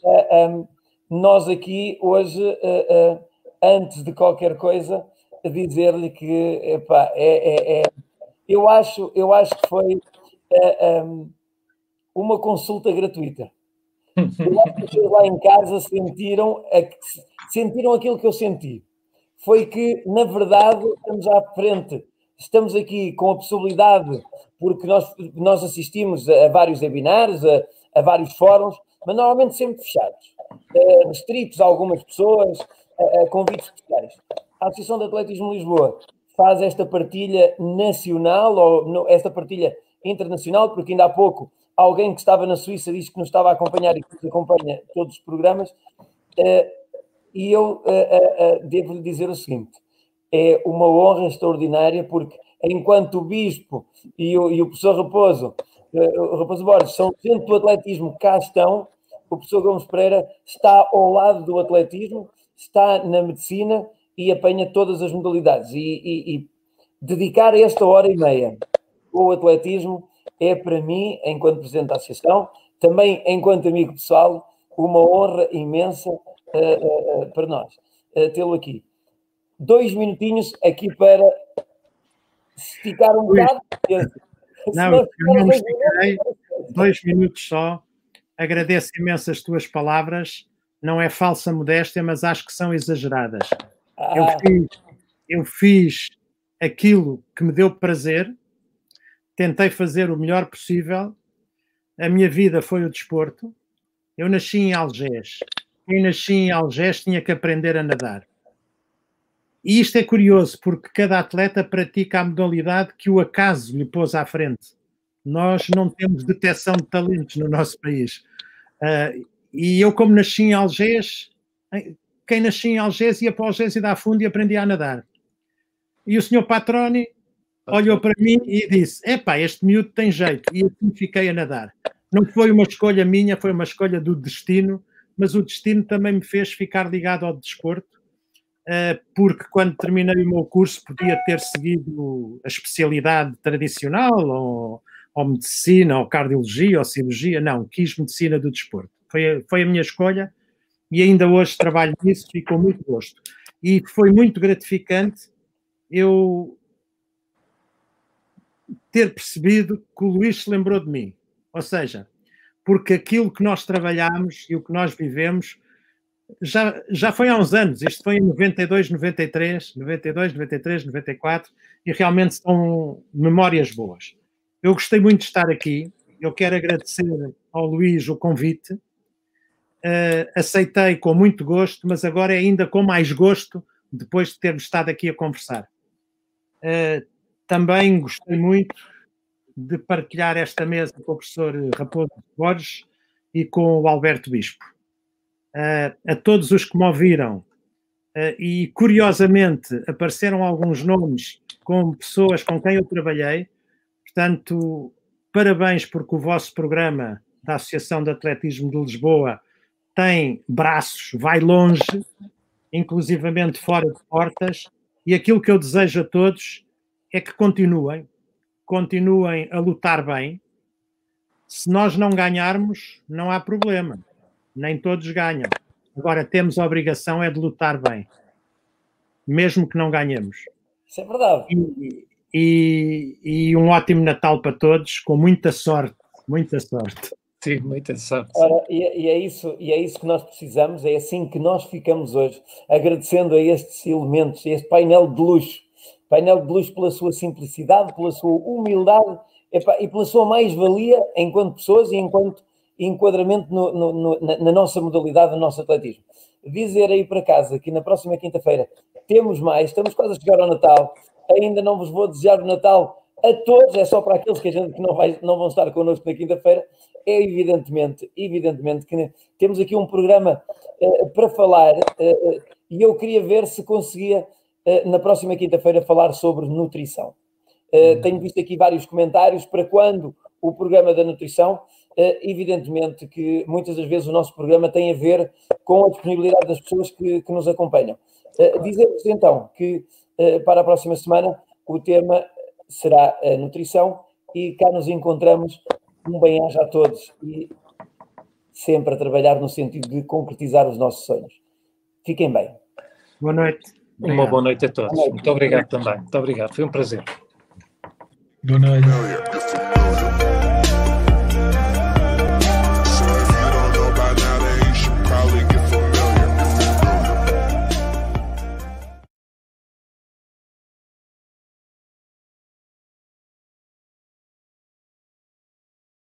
ah, ah, nós aqui hoje, ah, antes de qualquer coisa, dizer-lhe que epá, é, é- é- eu, acho, eu acho que foi ah, uma consulta gratuita. As pessoas lá em casa sentiram, a- sentiram aquilo que eu senti. Foi que, na verdade, estamos à frente. Estamos aqui com a possibilidade, porque nós, nós assistimos a, vários webinars, a, a vários fóruns, mas normalmente sempre fechados, restritos a algumas pessoas, a, a convites especiais. A Associação de Atletismo de Lisboa faz esta partilha nacional, ou no- esta partilha internacional, porque ainda há pouco alguém que estava na Suíça disse que nos estava a acompanhar e que acompanha todos os programas, eh, e eu eh, eh, eh, devo-lhe dizer o seguinte: é uma honra extraordinária, porque enquanto o Bispo e o, e o professor Raposo, eh, Raposo Borges, são dentro do atletismo, cá estão, o professor Gomes Pereira está ao lado do atletismo, está na medicina e apanha todas as modalidades. E, e- e dedicar esta hora e meia ao atletismo é para mim, enquanto presidente da associação, também enquanto amigo pessoal, uma honra imensa eh, eh, para nós eh, tê-lo aqui. Dois minutinhos aqui para esticar um bocado. Não, eu não me. Dois minutos só. Agradeço imenso as tuas palavras. Não é falsa modéstia, mas acho que são exageradas. Eu Ah, fiz, eu fiz aquilo que me deu prazer, tentei fazer o melhor possível. A minha vida foi o desporto. Eu nasci em Algés. Quem nasci em Algés tinha que aprender a nadar. E isto é curioso, porque cada atleta pratica a modalidade que o acaso lhe pôs à frente. Nós não temos detecção de talentos no nosso país. Ah, e eu, como nasci em Algés, quem nascia em Algés ia para Algés e da fundo e aprendia a nadar. E o senhor Patroni olhou para mim e disse: Epá, este miúdo tem jeito. E assim fiquei a nadar. Não foi uma escolha minha, foi uma escolha do destino, mas o destino também me fez ficar ligado ao desporto, porque quando terminei o meu curso podia ter seguido a especialidade tradicional, ou, ou medicina, ou cardiologia, ou cirurgia. Não, quis medicina do desporto. Foi, foi a minha escolha e ainda hoje trabalho nisso e com muito gosto. E foi muito gratificante eu ter percebido que o Luís se lembrou de mim. Ou seja, porque aquilo que nós trabalhamos e o que nós vivemos já, já foi há uns anos. Isto foi em 92, 93, 92, 93, 94 e realmente são memórias boas. Eu gostei muito de estar aqui. Eu quero agradecer ao Luís o convite. Uh, aceitei com muito gosto, mas agora é ainda com mais gosto depois de termos estado aqui a conversar. Uh, também gostei muito de partilhar esta mesa com o professor Raposo Borges e com o Alberto Bispo. A todos os que me ouviram, e curiosamente apareceram alguns nomes com pessoas com quem eu trabalhei, portanto, parabéns porque o vosso programa da Associação de Atletismo de Lisboa tem braços, vai longe, inclusivamente fora de portas, e aquilo que eu desejo a todos é que continuem, continuem a lutar bem. Se nós não ganharmos, não há problema, nem todos ganham. Agora temos a obrigação é de lutar bem, mesmo que não ganhemos. Isso é verdade. E, e, e um ótimo Natal para todos, com muita sorte, muita sorte. Sim, muita sorte. Ora, e, e, é isso, e é isso que nós precisamos, é assim que nós ficamos hoje, agradecendo a estes elementos, a este painel de luxo. Painel de luxo pela sua simplicidade, pela sua humildade epá, e pela sua mais-valia enquanto pessoas e enquanto enquadramento no, no, no, na, na, nossa modalidade, no nosso atletismo. Dizer aí para casa que na próxima quinta-feira temos mais, estamos quase a chegar ao Natal, ainda não vos vou desejar o Natal a todos, é só para aqueles que gente que não, vai, não vão estar connosco na quinta-feira. É evidentemente, evidentemente que temos aqui um programa uh, para falar uh, e eu queria ver se conseguia uh, na próxima quinta-feira falar sobre nutrição. Uhum. Tenho visto aqui vários comentários para quando o programa da nutrição. Evidentemente que muitas das vezes o nosso programa tem a ver com a disponibilidade das pessoas que, que nos acompanham. Dizer-vos então que para a próxima semana o tema será a nutrição e cá nos encontramos. Um bem-aja a todos e sempre a trabalhar no sentido de concretizar os nossos sonhos. Fiquem bem. Boa noite. Obrigado. Uma boa noite a todos. Noite. Muito obrigado também. Muito obrigado. Foi um prazer. Boa noite.